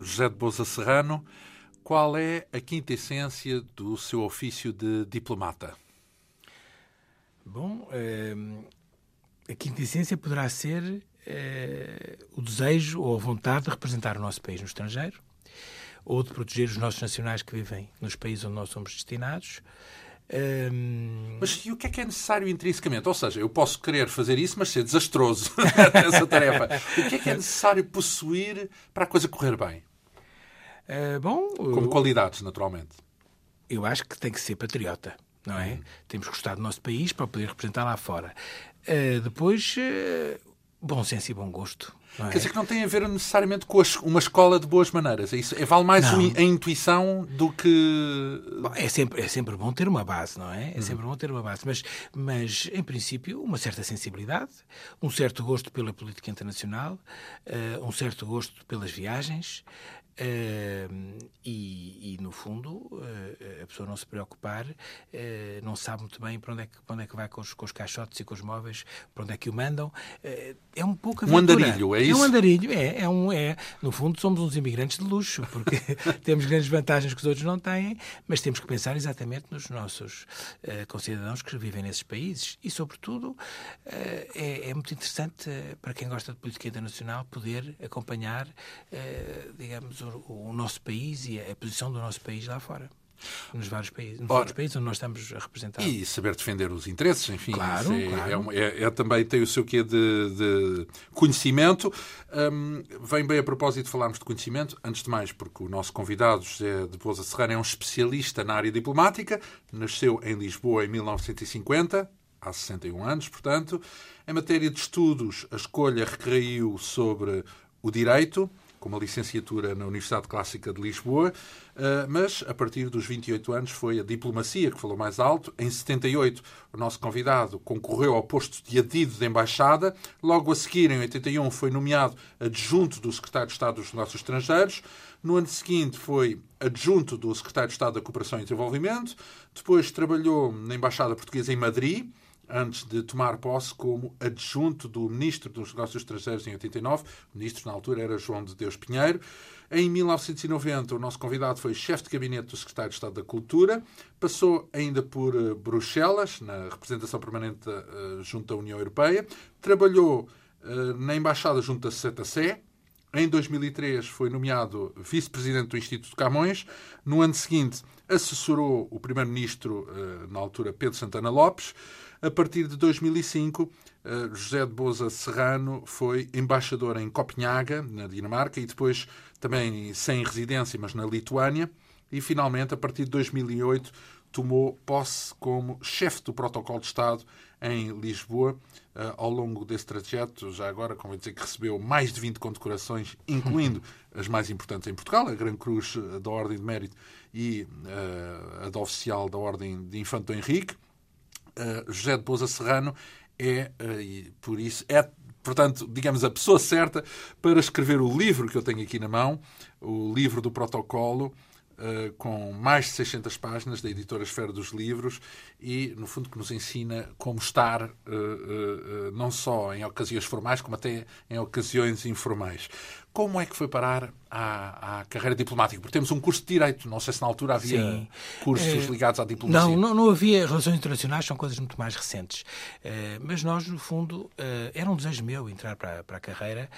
José de Boza Serrano. Qual é a quinta essência do seu ofício de diplomata? Bom, eh, a quinta essência poderá ser eh, o desejo ou a vontade de representar o nosso país no estrangeiro ou de proteger os nossos nacionais que vivem nos países onde nós somos destinados. Um... Mas e o que é que é necessário intrinsecamente? Ou seja, eu posso querer fazer isso, mas ser desastroso nessa tarefa. O que é que é necessário possuir para a coisa correr bem? Uh, bom, Como qualidades, naturalmente. Eu acho que tem que ser patriota, não é? Hum. Temos que gostar do nosso país para poder representar lá fora. Uh, depois, uh, bom senso e bom gosto. É? Quer dizer que não tem a ver necessariamente com uma escola de boas maneiras. É isso? É, vale mais não. a intuição do que. Bom, é, sempre, é sempre bom ter uma base, não é? É uhum. sempre bom ter uma base. Mas, mas, em princípio, uma certa sensibilidade, um certo gosto pela política internacional, uh, um certo gosto pelas viagens, Uh, e, e, no fundo, uh, a pessoa não se preocupar, uh, não sabe muito bem para onde é que, para onde é que vai com os, com os caixotes e com os móveis, para onde é que o mandam. é um pouco Um andarilho, é isso? É um andarilho, é. é, um, é no fundo, somos uns imigrantes de luxo, porque temos grandes vantagens que os outros não têm, mas temos que pensar exatamente nos nossos concidadãos que vivem nesses países. E, sobretudo, é, é, muito interessante para quem gosta de política internacional poder acompanhar, digamos, o, o nosso país e a, posição do nosso país lá fora nos vários países, nos Ora, países onde nós estamos a representar. E saber defender os interesses, enfim. Claro, é, claro. É, é, é, também tem o seu quê de, de conhecimento. Um, vem bem a propósito de falarmos de conhecimento, antes de mais, porque o nosso convidado, José de Pousa Serrano, é um especialista na área diplomática, nasceu em Lisboa em 1950, há 61 anos, portanto. Em matéria de estudos, a escolha recaiu sobre o direito, com uma licenciatura na Universidade Clássica de Lisboa, eh, mas a partir dos 28 anos foi a diplomacia que falou mais alto. Em 78, o nosso convidado concorreu ao posto de adido de embaixada. Logo a seguir, em 81, foi nomeado adjunto do secretário de Estado dos Negócios Estrangeiros. No ano seguinte, foi adjunto do secretário de Estado da Cooperação e Desenvolvimento. Depois trabalhou na Embaixada Portuguesa em Madrid antes de tomar posse como adjunto do Ministro dos Negócios Estrangeiros em 89. O ministro, na altura, era João de Deus Pinheiro. Em 1990, o nosso convidado foi chefe de gabinete do Secretário de Estado da Cultura. Passou ainda por uh, Bruxelas, na representação permanente uh, junto à União Europeia. Trabalhou uh, na Embaixada junto à Santa Sé. Em 2003 foi nomeado vice-presidente do Instituto Camões. No ano seguinte, assessorou o primeiro-ministro, na altura, Pedro Santana Lopes. A partir de 2005, eh, José de Boza Serrano foi embaixador em Copenhaga, na Dinamarca, e depois também sem residência, mas na Lituânia. E finalmente, a partir de 2008, tomou posse como chefe do protocolo de Estado em Lisboa. Uh, ao longo desse trajeto, já agora, como dizer, que recebeu mais de 20 condecorações, incluindo as mais importantes em Portugal, a Gran Cruz da Ordem de Mérito e uh, a da Oficial da Ordem de Infante Henrique. Eh, José de Pousa Serrano é, uh, por isso, é, portanto, digamos, a pessoa certa para escrever o livro que eu tenho aqui na mão, o livro do protocolo, Uh, com mais de 600 páginas da editora Esfera dos Livros e, no fundo, que nos ensina como estar uh, uh, não só em ocasiões formais, como até em ocasiões informais. Como é que foi parar à, à, carreira diplomática? Porque temos um curso de Direito, não sei se na altura havia Sim. cursos é, ligados à diplomacia. Não, não, não, havia. Relações internacionais são coisas muito mais recentes. Uh, mas nós, no fundo, uh, era um desejo meu entrar para, para a carreira.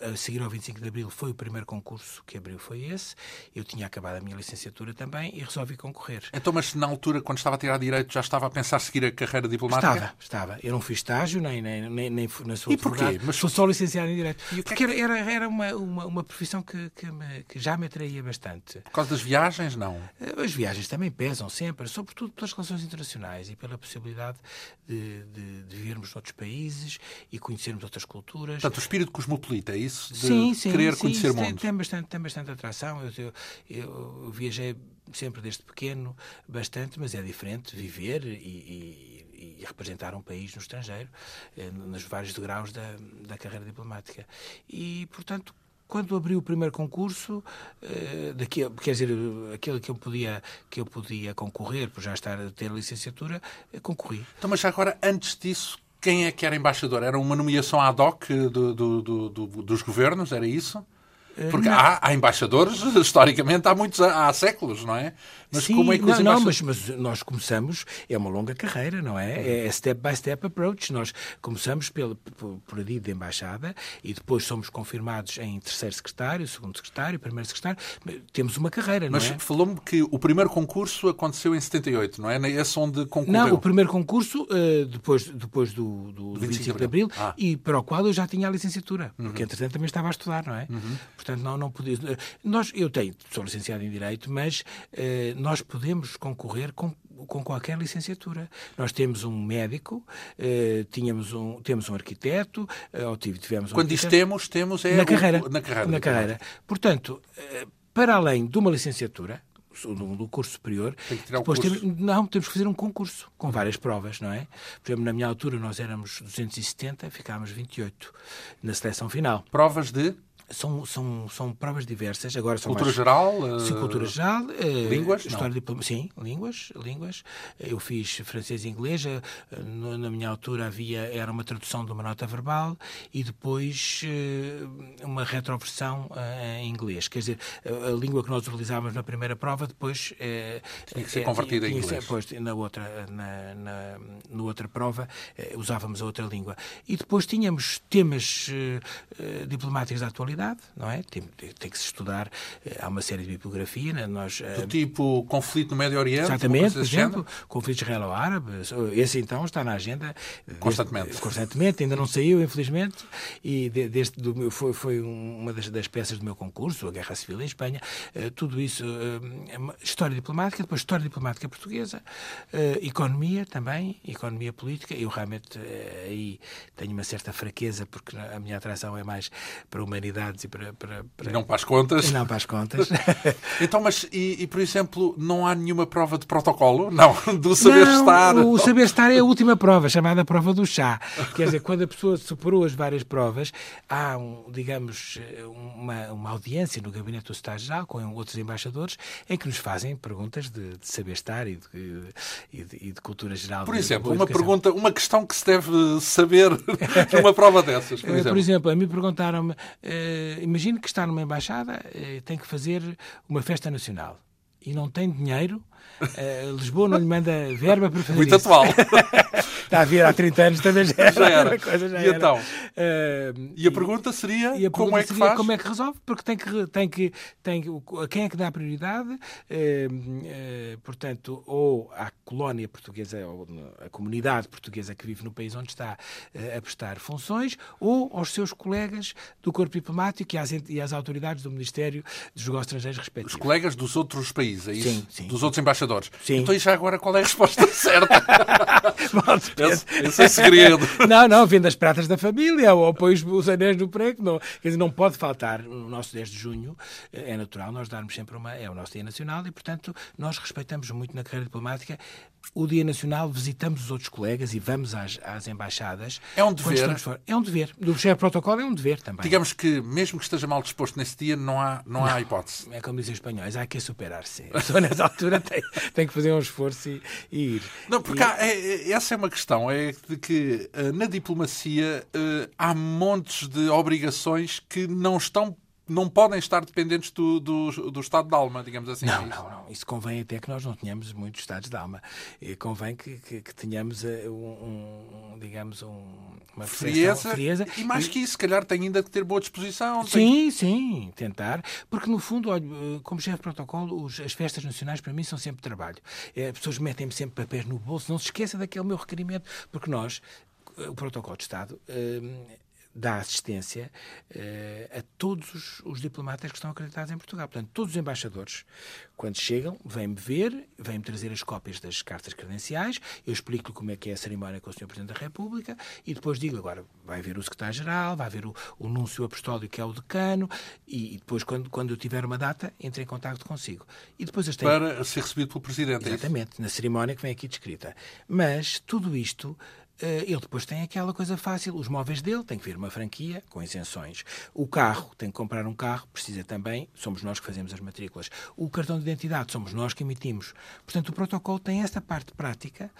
A seguir ao 25 de Abril foi o primeiro concurso que abriu, foi esse. Eu tinha acabado a minha licenciatura também e resolvi concorrer. Então, mas na altura, quando estava a tirar Direito, já estava a pensar seguir a carreira diplomática? Estava, estava. Eu não fiz estágio, nem, nem, nem, nem na sua E porquê? Mas... Sou só licenciado em Direito. Porque era, era, era uma, uma, uma profissão que, que, me, que, já me atraía bastante. Por causa das viagens, não? Eh, as viagens também pesam sempre, sobretudo pelas relações internacionais e pela possibilidade de, de, de vivermos noutros países e conhecermos outras culturas. Portanto, o espírito cosmopolita, é isso? De... Sim, sim, querer sim, conhecer o mundo. Tem, tem, bastante, tem bastante atração. Eu, eu, eu, viajei sempre desde pequeno bastante, mas é diferente viver e, e, e representar um país no estrangeiro, eh, nos vários degraus da, da carreira diplomática. E, portanto, quando abri o primeiro concurso, eh, daqui, quer dizer, aquele que eu podia, que eu podia concorrer, por já estar a ter licenciatura, eh, concorri. Então, mas agora, antes disso, quem é que era embaixador? Era uma nomeação ad hoc do, do, do, dos governos? Era isso? Porque há, há, embaixadores, historicamente, há muitos há séculos, não é? Mas Sim, como é que não, não mas, mas, nós começamos, é uma longa carreira, não é? É step by step approach. Nós começamos pelo, por, por de embaixada e depois somos confirmados em terceiro secretário, segundo secretário, primeiro secretário. Temos uma carreira, mas não é? Mas falou-me que o primeiro concurso aconteceu em 78, não é? Esse onde concorreu. Não, o primeiro concurso, uh, depois, depois do, do 25, 25 de Abril, ah. e para o qual eu já tinha a licenciatura, uhum. porque entretanto também estava a estudar, não é? Uhum. Portanto, não, não podia. Nós, eu tenho, sou licenciado em Direito, mas uh, nós podemos concorrer com com qualquer licenciatura. Nós temos um médico, eh, tínhamos um, temos um arquiteto, eh, ou tivemos um Quando diz temos, temos é na carreira. na carreira. Na carreira. Portanto, eh, para além de uma licenciatura, do curso superior. Tem que tirar depois curso. Temos, não, temos que fazer um concurso com várias provas, não é? Por exemplo, na minha altura nós éramos 270, ficámos 28 na seleção final. Provas de? São, são, são provas diversas. Agora são cultura mais... geral? Sim, cultura geral. Uh, línguas? História diploma... Sim, línguas, línguas. Eu fiz francês e inglês. Eh, na minha altura havia, era uma tradução de uma nota verbal e depois uma retroversão em inglês. Quer dizer, a, língua que nós utilizávamos na primeira prova depois... tinha que ser convertida em inglês. Depois, na outra, na, na, na outra prova usávamos a outra língua. E depois tínhamos temas diplomáticos da atualidade não é? Tem, tem, que se estudar, eh, há uma série de bibliografia, né? nós... Do uh, tipo conflito no Médio Oriente? Exatamente, por exemplo, conflito israelo-árabe, esse então está na agenda... Constantemente. Desde, constantemente, ainda não saiu, infelizmente, e desde do, foi, foi uma das, das, peças do meu concurso, a Guerra Civil em Espanha, tudo isso, uh, história diplomática, depois história diplomática portuguesa, economia também, economia política, eu realmente aí tenho uma certa fraqueza, porque a minha atração é mais para a humanidade e para, para, para... Não para as contas. Não para as contas. então, mas, e, e, por exemplo, não há nenhuma prova de protocolo? Não, do saber não, estar. O saber estar é a última prova, chamada prova do chá. Quer dizer, quando a pessoa superou as várias provas, há, um, digamos, uma, uma audiência no gabinete do Estado-Geral com outros embaixadores em que nos fazem perguntas de, de saber estar e de, e de, e de cultura geral. Por exemplo, uma pergunta, uma questão que se deve saber numa prova dessas, por exemplo. Por exemplo, a mim perguntaram-me uh, imagine que está numa embaixada e uh, tem que fazer uma festa nacional. E não tem dinheiro Uh, Lisboa não lhe manda verba para fazer Muito isso. atual. Está a vir há 30 anos, também já era. Já era. Coisa, já e, era. Então, uh, e a pergunta seria a como é que faz? Como é que resolve? Porque tem que, tem que, tem que, a quem é que dá prioridade? Uh, portanto, ou à colónia portuguesa, ou à comunidade portuguesa que vive no país onde está a prestar funções, ou aos seus colegas do corpo diplomático e às, e às autoridades do Ministério dos Negócios Estrangeiros respectivos. Os colegas dos outros países, é isso? Sim, sim. Dos outros embaixadores. Sim. Então, e já agora, qual é a resposta certa? esse, esse é segredo. Não, não, vendo as pratas da família ou põe os anéis do prego. Não, quer dizer, não pode faltar. No nosso 10 de junho é natural nós darmos sempre uma. É o nosso Dia Nacional e, portanto, nós respeitamos muito na carreira diplomática o Dia Nacional, visitamos os outros colegas e vamos às, às embaixadas. É um dever. É um dever. Do chefe de protocolo é um dever também. Digamos que, mesmo que esteja mal disposto nesse dia, não há, não, não há hipótese. É como dizem os espanhóis, há que superar-se. A pessoa, nessa altura, tem, tem que fazer um esforço e, e ir. Não, porque e... há, é, é, essa é uma questão, é de que uh, na diplomacia uh, há montes de obrigações que não estão não podem estar dependentes do, do, do, estado de alma, digamos assim. Não, não, não. Isso convém até que nós não tenhamos muitos estados de alma. E convém que, que, que tenhamos eh, um, um, digamos, um, uma frieza, frieza. E mais que isso, se calhar tem ainda que ter boa disposição. Sim, tem... sim, tentar. Porque, no fundo, olha, eh, como chefe de protocolo, os, as festas nacionais para mim são sempre trabalho. É, as pessoas metem-me sempre papéis no bolso. Não se esqueça daquele meu requerimento, porque nós, o protocolo de Estado, dá assistência uh, a todos os, os, diplomatas que estão acreditados em Portugal. Portanto, todos os embaixadores, quando chegam, vêm-me ver, vêm-me trazer as cópias das cartas credenciais, eu explico-lhe como é que é a cerimónia com o Sr. Presidente da República e depois digo, agora vai ver o secretário-geral, vai ver o, o núncio apostólico que é o decano e, e, depois, quando, quando eu tiver uma data, entre em contato consigo. E depois tenho... Para ser recebido pelo Presidente, é Exatamente, é na cerimónia que vem aqui descrita. Mas tudo isto ele depois tem aquela coisa fácil. Os móveis dele têm que vir uma franquia com isenções. O carro, tem que comprar um carro, precisa também, somos nós que fazemos as matrículas. O cartão de identidade, somos nós que emitimos. Portanto, o protocolo tem esta parte prática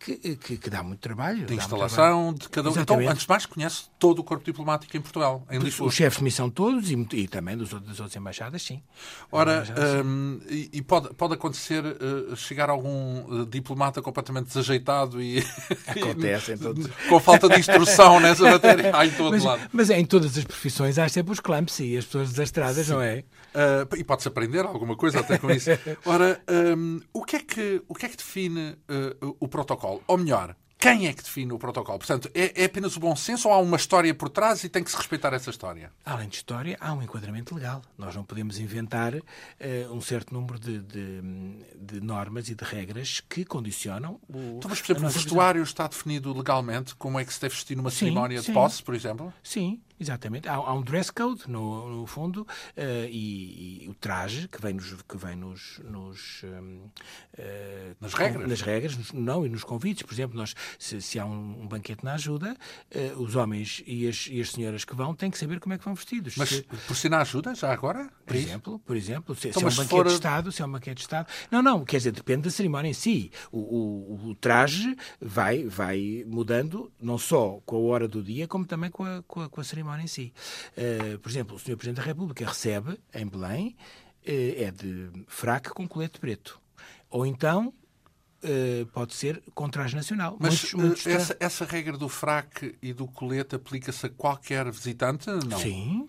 que, que, que dá muito trabalho. De instalação de cada um. Então, antes de mais, conhece todo o corpo diplomático em Portugal, em Lisboa. Os chefes de missão todos e, e também dos, das outras embaixadas, sim. Ora, um, e, e, pode, pode acontecer uh, chegar algum uh, diplomata completamente desajeitado e. Acontece em todos. com falta de instrução nessa matéria. Há em todo mas, lado. Mas em todas as profissões há sempre os clumps e as pessoas desastradas, sim. não é? Uh, e pode-se aprender alguma coisa até com isso. Ora, um, o, que é que, o que é que define uh, o protocolo? Ou melhor, quem é que define o protocolo? Portanto, é, é, apenas o bom senso ou há uma história por trás e tem que se respeitar essa história? Além de história, há um enquadramento legal. Nós não podemos inventar uh, um certo número de, de, de, normas e de regras que condicionam o. Então, mas, por exemplo, o vestuário está definido legalmente? Como é que se deve vestir numa sim, cerimónia sim. de posse, por exemplo? Sim, Exatamente. Há, há, um dress code, no, no fundo, uh, e, e, o traje que vem nos. Que vem nos, nos uh, nas regras? Nas regras, não, e nos convites. Por exemplo, nós, se, se há um, um, banquete na ajuda, uh, os homens e as, e as senhoras que vão têm que saber como é que vão vestidos. Mas se, por si na ajuda, já agora? Por exemplo, por exemplo, se, então, se é um banquete for... de Estado, se é um banquete de Estado. Não, não, quer dizer, depende da cerimónia em si. O, o, o traje vai, vai mudando, não só com a hora do dia, como também com a, com a, com a cerimónia em si. Uh, por exemplo, o Sr. Presidente da República recebe em Belém, uh, é de fraque com colete preto. Ou então Uh, pode ser com traje nacional. Mas muitos, muitos essa, essa, regra do fraque e do colete aplica-se a qualquer visitante? Não. Sim.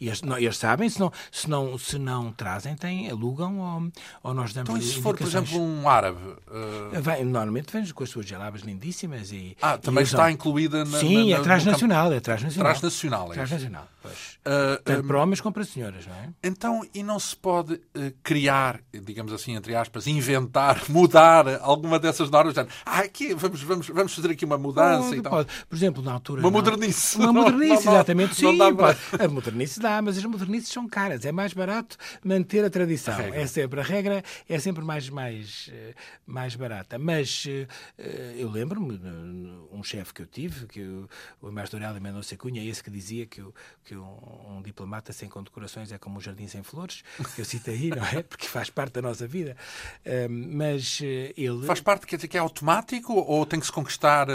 E eles, não, eles sabem, se não, se não, se não trazem, têm, alugam ou, ou nós damos Então, e se for, por exemplo, um árabe? Uh... Vem, normalmente vem com as suas gelabas lindíssimas. E, ah, também e está incluída na. Sim, na, é trás nacional, é trás nacional. Trás nacional, é Trás nacional, pois. Uh, Tanto um... para homens como para senhoras, não é? Então, e não se pode uh, criar, digamos assim, entre aspas, inventar, mudar alguma dessas normas? Ah, aqui vamos, vamos, vamos fazer aqui uma mudança pode, e tal. Pode. Por exemplo, na altura. Uma não, modernice. Uma modernice, não, exatamente. Não, sim, não dá para... a modernice dá, mas as modernices são caras. É mais barato manter a tradição. A é sempre a regra, é sempre mais, mais, eh, mais barata. Mas eh, eu lembro-me, um chefe que eu tive, que o, o embaixador Hélio Mendonça Cunha, esse que dizia que, o, que um, um, diplomata sem condecorações é como um jardim sem flores, que eu cito aí, não é? Porque faz parte da nossa vida. mas eh, ele... Faz parte, quer dizer, que é automático ou tem que se conquistar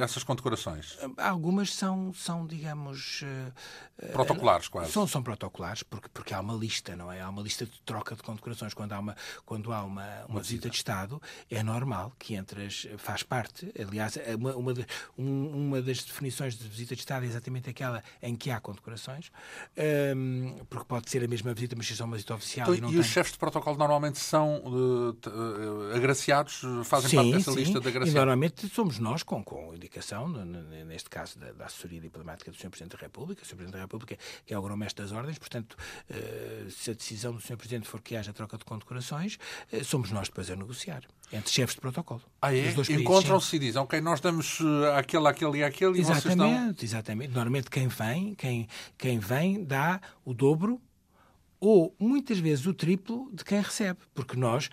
essas condecorações? Algumas são, são digamos... Protocolares, quase. São, são protocolares, porque, porque há uma lista, não é? Há uma lista de troca de condecorações. Quando há uma, quando há uma, uma, uma visita. de Estado, é normal que entre as, faz parte, aliás, é uma, uma, de, uma das definições de visita de Estado é exatamente aquela em que há condecorações, um, porque pode ser a mesma visita, mas se é uma visita oficial. Então, e, e os chefes de protocolo normalmente são uh, uh, agraciados, fazem sim, parte dessa sim. lista de agraciados? E normalmente somos nós, com, com indicação, neste caso da, da assessoria diplomática do Sr. Presidente da República, o Sr. Presidente da República que é o das ordens, portanto, eh, se a decisão do Sr. Presidente for que haja troca de condecorações, eh, somos nós depois a negociar, entre chefes de protocolo. Ah, é? Encontram-se e dizem, ok, nós damos eh, aquele, aquele e aquele e exatamente, vocês dão... Exatamente, Normalmente quem vem, quem, quem vem dá o dobro ou muitas vezes o triplo de quem recebe, porque nós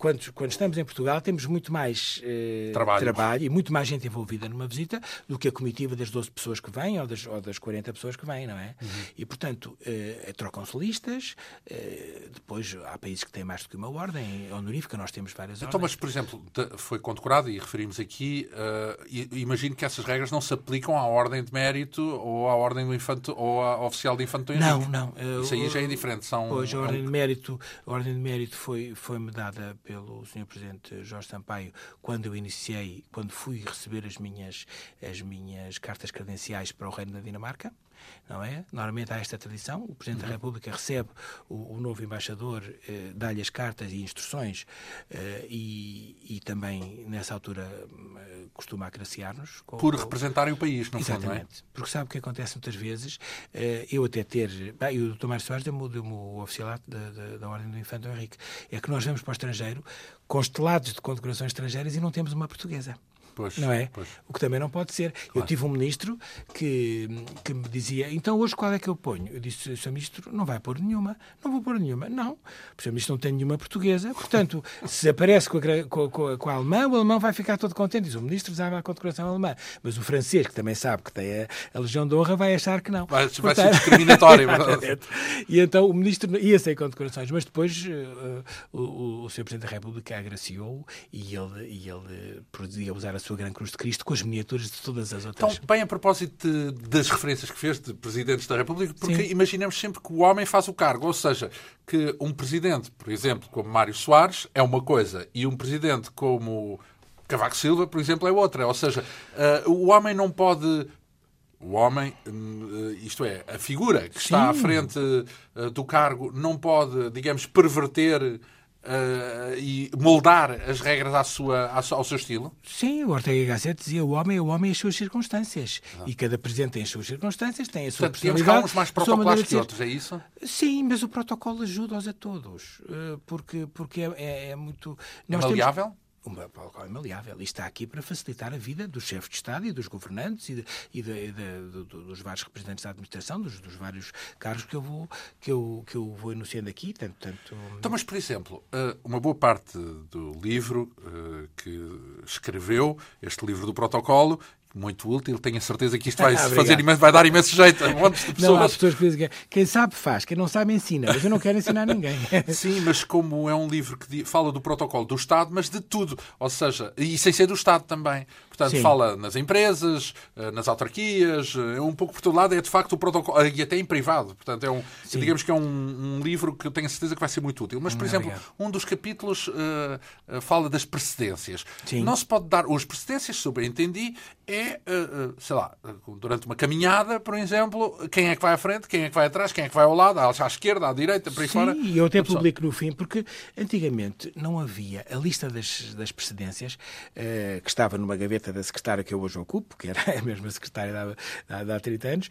quando, quando estamos em Portugal, temos muito mais eh, trabalho e muito mais gente envolvida numa visita do que a comitiva das 12 pessoas que vêm ou das, ou das 40 pessoas que vêm, não é? Uhum. E, portanto, eh, trocam-se listas. Eh, depois, há países que têm mais do que uma ordem honorífica, nós temos várias então, ordens. Mas, por exemplo, foi condecorado, e referimos aqui, uh, imagino que essas regras não se aplicam à ordem de mérito ou à ordem do infante ou à oficial de infante Não, não. Isso aí já é diferente. São, pois, a ordem de mérito, a ordem de mérito foi, foi-me dada pelo Sr. Presidente Jorge Sampaio quando eu iniciei, quando fui receber as minhas, as minhas cartas credenciais para o Reino da Dinamarca não é? Normalmente há esta tradição, o Presidente uhum. da República recebe o, o novo embaixador, eh, dá-lhe as cartas e instruções eh, e, e, também, nessa altura, eh, costuma agraciar-nos. Por representarem o país, no Exatamente. fundo, não é? Porque sabe o que acontece muitas vezes? Eh, eu até ter... Bem, o Dr. Mário Soares deu-me deu o oficialato da, da, da Ordem do Infante Henrique. É que nós vamos para o estrangeiro constelados de condecorações estrangeiras e não temos uma portuguesa. Pois, não é? Pois. O que também não pode ser. Claro. Eu tive um ministro que, que me dizia, então hoje qual é que eu ponho? Eu disse, Sr. Ministro, não vai pôr nenhuma. Não vou pôr nenhuma. Não. O Sr. Ministro não tem nenhuma portuguesa. Portanto, se aparece com a, com, com, com a alemã, o alemão vai ficar todo contente. Diz, o Ministro usava a condecoração alemã. Mas o francês, que também sabe que tem a, a Legião de Honra, vai achar que não. Vai, Portanto, vai ser discriminatório. e então o Ministro ia sem condecorações. Mas depois uh, o, o Sr. Presidente da República agraciou e ele, e ele podia usar a sua Grande Cruz de Cristo com as miniaturas de todas as outras. Então, bem a propósito de, das referências que fez de presidentes da República, porque Sim. imaginemos sempre que o homem faz o cargo, ou seja, que um presidente, por exemplo, como Mário Soares, é uma coisa, e um presidente como Cavaco Silva, por exemplo, é outra. Ou seja, uh, o homem não pode o homem, eh, isto é, a figura que está Sim. à frente uh, do cargo, não pode, digamos, perverter uh, e moldar as regras à sua, ao seu estilo? Sim, o Ortega Gasset dizia o homem é o homem e as suas circunstâncias. Ah. E cada presidente tem as suas circunstâncias, tem a sua Portanto, personalidade. Temos uns mais protocolares que outros, é isso? Sim, mas o protocolo ajuda-os a todos. Uh, porque, porque é, é, é muito... É maleável? Temos um protocolo maleável e está aqui para facilitar a vida dos chefes de Estado e dos governantes e, de, e, de, de, dos vários representantes da administração, dos, dos, vários cargos que eu vou, que eu, que eu vou enunciando aqui. Tanto, tanto... Então, mas, por exemplo, eh, uma boa parte do livro eh, que escreveu, este livro do protocolo, muito útil. Tenho a certeza que isto vai, ah, fazer imenso, vai dar imenso jeito a montes de pessoas. Não, há pessoas que dizem que quem sabe faz, quem não sabe ensina, mas eu não quero ensinar ninguém. Sim, mas como é um livro que fala do protocolo do Estado, mas de tudo, ou seja, e sem ser do Estado também. Portanto, Sim. fala nas empresas, eh, nas autarquias, é um pouco por todo lado, é de facto o protocolo, e até em privado. Portanto, é um, digamos que é um, um, livro que eu tenho a certeza que vai ser muito útil. Mas, por exemplo, obrigado. um dos capítulos uh, fala das precedências. Sim. Não se pode dar. As precedências, sobreentendi, é, uh, sei lá, durante uma caminhada, por exemplo, quem é que vai à frente, quem é que vai atrás, quem é que vai ao lado, à esquerda, à direita, por aí Sim, fora. E eu até publico no fim, porque antigamente não havia a lista das, das precedências uh, que estava numa gaveta da secretária que eu hoje ocupo, que era a mesma secretária de há 30 anos,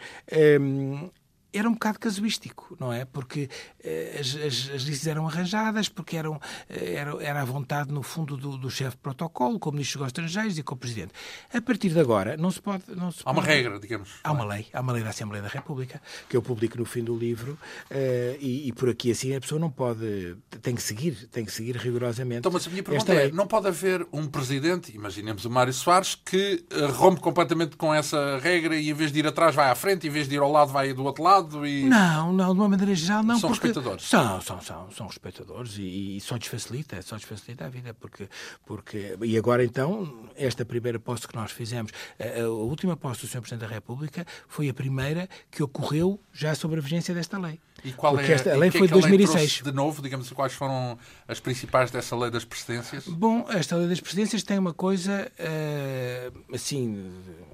um, era um bocado casuístico, não é? Porque eh, as, as, as, listas eram arranjadas, porque eram, eh, era, era à vontade, no fundo, do, do chefe de protocolo, com o ministro dos Estrangeiros e com o presidente. A partir de agora, não se pode. Não se há uma pode... regra, digamos. Há uma lei, há uma lei da Assembleia da República, que eu publico no fim do livro, uh, e, e, por aqui assim a pessoa não pode. tem que seguir, tem que seguir rigorosamente. Então, mas a minha pergunta é: lei. não pode haver um presidente, imaginemos o Mário Soares, que rompe completamente com essa regra e em vez de ir atrás vai à frente, em vez de ir ao lado vai do outro lado? Lado e... Não, não, de uma maneira geral não. São respeitadores? São, são, são, são respeitadores e, e só desfacilita, só desfacilita a vida, porque, porque... E agora então, esta primeira posse que nós fizemos, a, a última posse do Sr. Presidente da República foi a primeira que ocorreu já sobre a vigência desta lei. E qual Porque é, esta, a lei foi de 2006. de novo, digamos, quais foram as principais dessa lei das precedências? Bom, esta lei das precedências tem uma coisa, uh, assim,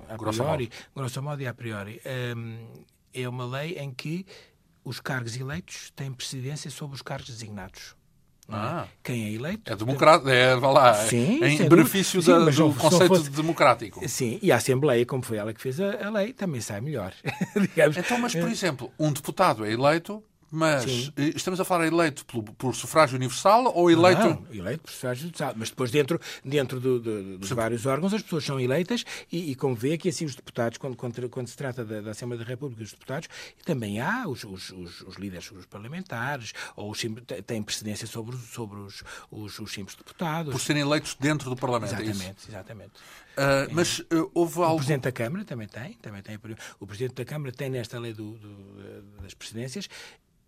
a priori, grosso modo e a priori. Uh, é uma lei em que os cargos eleitos têm precedência sobre os cargos designados. É? Ah, Quem é eleito? É democrático, é, vá lá, sim, em benefício sim, da, do conceito fosse... democrático. Sim, e a Assembleia, como foi ela que fez a, a lei, também sai melhor. então, mas, por exemplo, um deputado é eleito mas Sim. Eh, estamos a falar eleito por, por, sufrágio universal ou eleito. Não, eleito por sufrágio universal. Mas depois, dentro, dentro do, do, dos Sim. vários órgãos, as pessoas são eleitas e, e como vê que assim os deputados, quando, quando, quando se trata da, da, Assembleia da República, os deputados, também há os, os, os, os líderes, os parlamentares, ou os, têm precedência sobre, sobre os, os, os simples deputados. Por serem eleitos dentro do Parlamento. É exatamente, é exatamente. Uh, mas uh, houve algo. O Presidente da Câmara também tem, também tem. O Presidente da Câmara tem nesta lei do, do, das presidências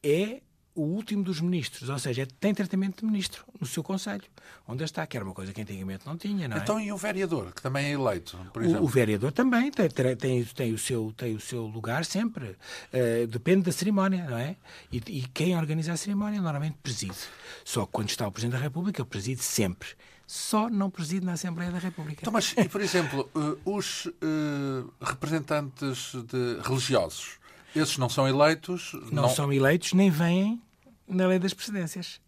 é o último dos ministros, ou seja, tem tratamento de ministro no seu Conselho, onde está, que era uma coisa que antigamente não tinha, não é? Então, e o vereador, que também é eleito, por exemplo? O, o vereador também tem, tem, tem, o seu, tem o seu lugar sempre. Uh, depende da cerimónia, não é? E, e, quem organiza a cerimónia normalmente preside. Só que quando está o Presidente da República, ele preside sempre. Só não preside na Assembleia da República. Então, mas, e, por exemplo, uh, os uh, representantes de religiosos, esses não são eleitos? Não, não, são eleitos, nem vêm na lei das presidências.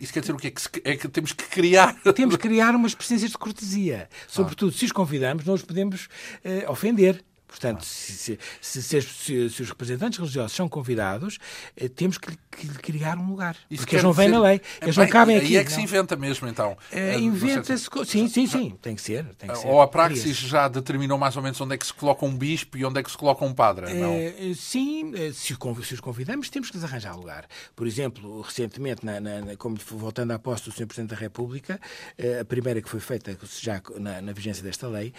Isso quer dizer o quê? É que temos que criar. Temos que criar umas presidências de cortesia. Sobretudo, se os convidamos, não os podemos uh, ofender. Portanto, se, se, se, se, os representantes religiosos são convidados, eh, temos que, que lhe criar um lugar. Isso porque eles não vêm na lei. Eles não cabem aqui. E é que se inventa mesmo, então. É, Inventa-se. Sim, sim, sim. Tem que ser. Tem que ser. Ou a praxis já determinou mais ou menos onde é que se coloca um bispo e onde é que se coloca um padre, não? É, sim, se, os convidamos, temos que lhes arranjar lugar. Por exemplo, recentemente, na, na, como voltando à posse do Sr. Presidente da República, a primeira que foi feita já na, na vigência desta lei,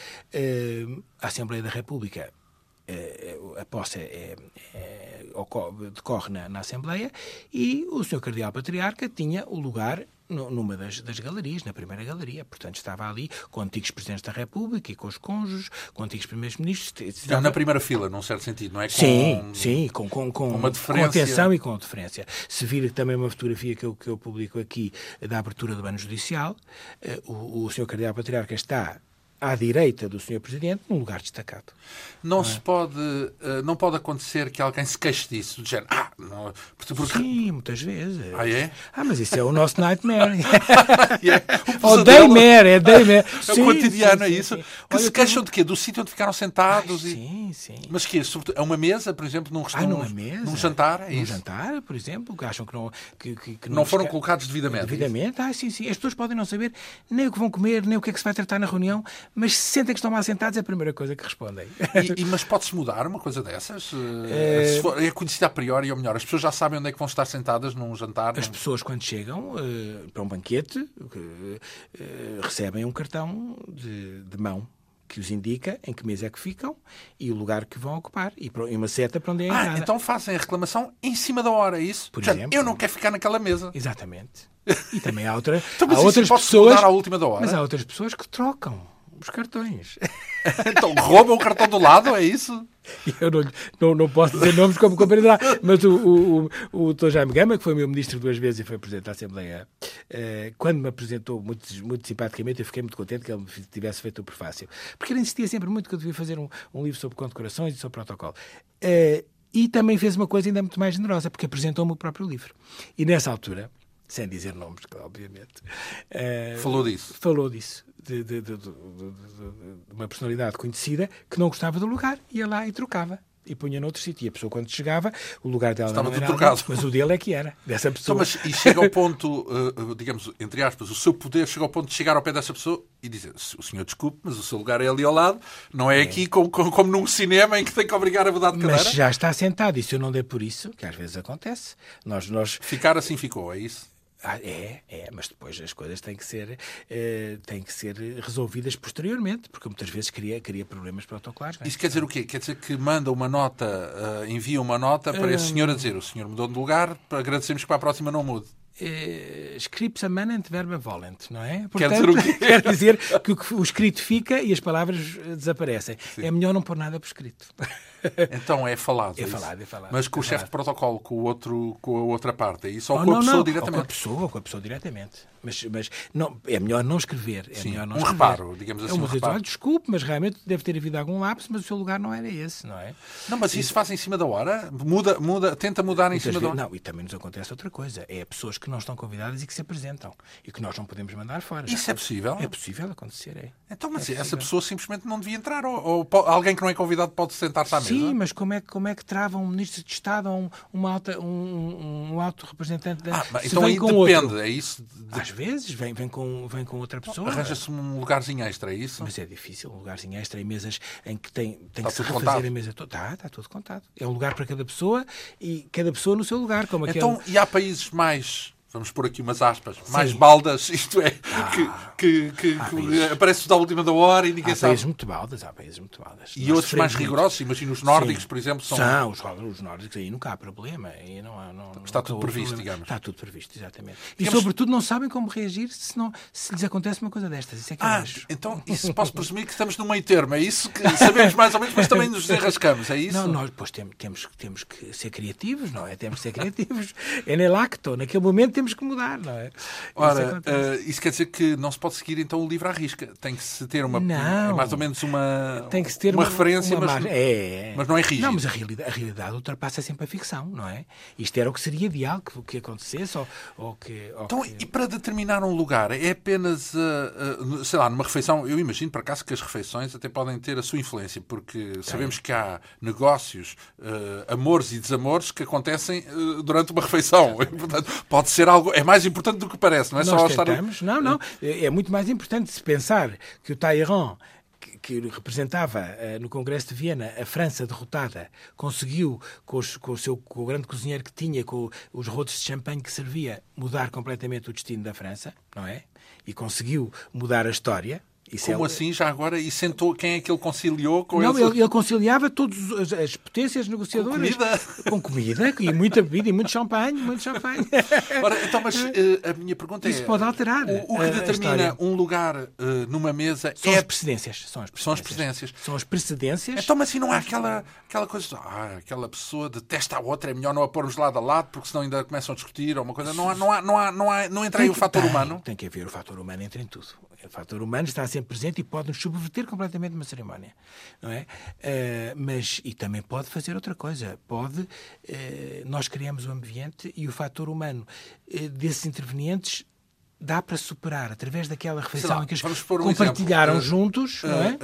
a Assembleia da República eh, a posse é, é, decorre na, na, Assembleia e o Sr. Cardeal Patriarca tinha o lugar numa das, das, galerias, na primeira galeria. Portanto, estava ali com antigos presidentes da República e com os cônjuges, com antigos primeiros-ministros. Estava... Na primeira fila, num certo sentido, não é? Com... Sim, sim, com, com, com, uma com atenção e com deferência. Se vir também uma fotografia que eu, que eu publico aqui da abertura do ano judicial, eh, o, o Sr. Cardeal Patriarca está à direita do Sr. Presidente, num lugar destacado. Não, não se é? pode, eh, não pode acontecer que alguém se queixe disso, do género, ah, não, porque... Sim, muitas vezes. Ah, é? Ah, mas isso é o nosso nightmare. yeah. Ou daymare, é daymare. É o cotidiano, sim, é isso? Sim, sim. Que Olha, se queixam de quê? Do sítio onde ficaram sentados? Ai, e... Sim, sim. Mas que é uma mesa, por exemplo, num restaurante? Ah, numa mesa? Num jantar, é num isso? jantar, por exemplo, que acham que não... Que, que, que não, não foram colocados devidamente? É devidamente, ah, sim, sim. As pessoas podem não saber nem o que vão comer, nem o que é que se vai tratar na reunião, mas sentem que estão mal sentados é a primeira coisa que respondem. E, e mas pode-se mudar uma coisa dessas? É... For, é conhecida a priori, ou melhor, as pessoas já sabem onde é que vão estar sentadas num jantar? As num... pessoas, quando chegam uh, para um banquete, uh, recebem um cartão de, de mão que os indica em que mesa é que ficam e o lugar que vão ocupar e uma seta para onde é Ah, então fazem a reclamação em cima da hora, é isso? Por exemplo, eu não quero ficar naquela mesa. Exatamente. E também há, outra, então, há outras pessoas. À última da hora? Mas há outras pessoas que trocam os cartões. então roubam o cartão do lado, é isso? Eu não, não, não posso dizer nomes como compreenderá, mas o, o, o, o Dr. Jaime Gama, que foi meu ministro duas vezes e foi presidente da Assembleia, eh, quando me apresentou muito, muito simpaticamente, eu fiquei muito contente que ele tivesse feito o prefácio. Porque ele insistia sempre muito que eu devia fazer um, um livro sobre condecorações e sobre protocolo. Eh, e também fez uma coisa ainda muito mais generosa, porque apresentou-me o próprio livro. E nessa altura, sem dizer nomes, obviamente. Uh, falou disso. Falou disso. De, de, de, de, uma personalidade conhecida que não gostava do lugar, ia lá e trocava e punha noutro sítio. E a pessoa, quando chegava, o lugar dela Estava não era trocado. mas o dele é que era, dessa pessoa. Então, mas, e chega ao ponto, uh, digamos, entre aspas, o seu poder chega ao ponto de chegar ao pé dessa pessoa e dizer: o senhor desculpe, mas o seu lugar é ali ao lado, não é, é. aqui como, como, como, num cinema em que tem que obrigar a mudar de cadeira. Mas já está sentado, e se eu não der por isso, que às vezes acontece, nós... nós... Ficar assim ficou, é isso? Ah, é, é, mas depois as coisas têm que ser, eh, têm que ser resolvidas posteriormente, porque muitas vezes cria, cria problemas protocolares. É? Isso quer dizer o quê? Quer dizer que manda uma nota, uh, envia uma nota para esse senhor a dizer o senhor mudou de lugar, agradecemos que para a próxima não mude. Uh, scripts manent verba volent, não é? Portanto, quer dizer o quê? Quer dizer que o escrito fica e as palavras desaparecem. Sim. É melhor não pôr nada por escrito. Então é falado. É, é falado, é falado. Mas com é o chefe de protocolo, com, o outro, com a outra parte, é isso? Ou oh, com não, a pessoa não, diretamente? Ou com a pessoa, ou com a pessoa diretamente. Mas, mas não, é melhor não escrever. É Sim, melhor não um escrever. reparo, digamos assim. É um, reparo. desculpe, mas realmente deve ter havido algum lapso, mas o seu lugar não era esse, não é? Não, mas isso faz em cima da hora? Muda, muda, tenta mudar em cima da hora? Não, e também nos acontece outra coisa. É pessoas que não estão convidadas e que se apresentam e que nós não podemos mandar fora. Isso é possível? É possível acontecer, é. Então, mas é essa pessoa simplesmente não devia entrar? Ou, ou alguém que não é convidado pode sentar-se à mesa? Sim, mas como é, como é que trava um ministro de Estado ou um, uma alta, um, um alto representante da... Ah, então aí depende, outro? é isso? De... Às vezes vem, vem, com, vem com outra pessoa. Arranja-se um lugarzinho extra, é isso? Mas é difícil, um lugarzinho extra em mesas em que tem, tem está que se refazer contado. a mesa toda. Está, está tudo contado. É um lugar para cada pessoa e cada pessoa no seu lugar. Como então, aquele... e há países mais vamos pôr aqui umas aspas, Sim. mais baldas, isto é, ah, que, que, que, que aparece da última da hora e ninguém há sabe. Há países muito baldas, há países muito baldas. E Nós outros mais rigorosos, imagina os nórdicos, Sim. por exemplo, são... São, os, os nórdicos aí nunca há problema. Aí não, há, não, Está tudo previsto, problema. digamos. Está tudo previsto, exatamente. E digamos... sobretudo não sabem como reagir se, não, se lhes acontece uma coisa destas. Isso é que ah, eu acho. então isso posso presumir que estamos no meio termo, é isso que sabemos mais ou menos, mas também nos desenrascamos, é isso? Não, nós depois temos, temos, temos que ser criativos, não é? Temos que ser criativos. É nel acto, naquele momento temos que mudar, não é? Ora, isso, uh, isso, quer dizer que não se pode seguir então o livro à risca. Tem que se ter uma. Não. É mais ou menos uma. Tem que se ter uma, uma referência, uma mas, é, mas não é rígido. Não, mas a realidade, a realidade ultrapassa sempre a ficção, não é? Isto era o que seria ideal que, que acontecesse ou, ou que. Ou então, que... e para determinar um lugar, é apenas, uh, uh, sei lá, numa refeição, eu imagino, para acaso, que as refeições até podem ter a sua influência, porque sabemos que há negócios, amores e desamores que acontecem durante uma refeição. E, portanto, pode ser algo. É mais importante do que parece, não é Nós só tentamos, estar. Não, não. É, é muito mais importante se pensar que o Talleyrand que representava uh, no Congresso de Viena a França derrotada, conseguiu, com, os, com, o seu, com o grande cozinheiro que tinha, com os rodos de champanhe que servia, mudar completamente o destino da França, não é? E conseguiu mudar a história. Isso Como é... assim, já agora? E sentou quem é que ele conciliou com Não, ele, ele conciliava todas as, as, potências negociadoras. Com comida? Com comida, e muita bebida, e muito champanhe, muito champanhe. Ora, então, mas uh, a minha pergunta Isso é... Isso pode alterar O, o que determina um lugar uh, numa mesa são é... as precedências. São as precedências. São as precedências. São as precedências. Então, mas assim não há aquela, aquela coisa... Ah, aquela pessoa detesta a outra, é melhor não a pormos lado a lado, porque senão ainda começam a discutir ou uma coisa. Não há, não há, não há, não, há, não entra aí o fator tem, humano? Tem que haver o fator humano, entra em tudo. O fator humano está sempre presente e pode nos subverter completamente uma cerimónia, não é? Uh, mas e também pode fazer outra coisa. Pode uh, nós criamos o ambiente e o fator humano uh, desses intervenientes dá para superar através daquela refeição lá, em que eles um compartilharam exemplo. juntos, não é?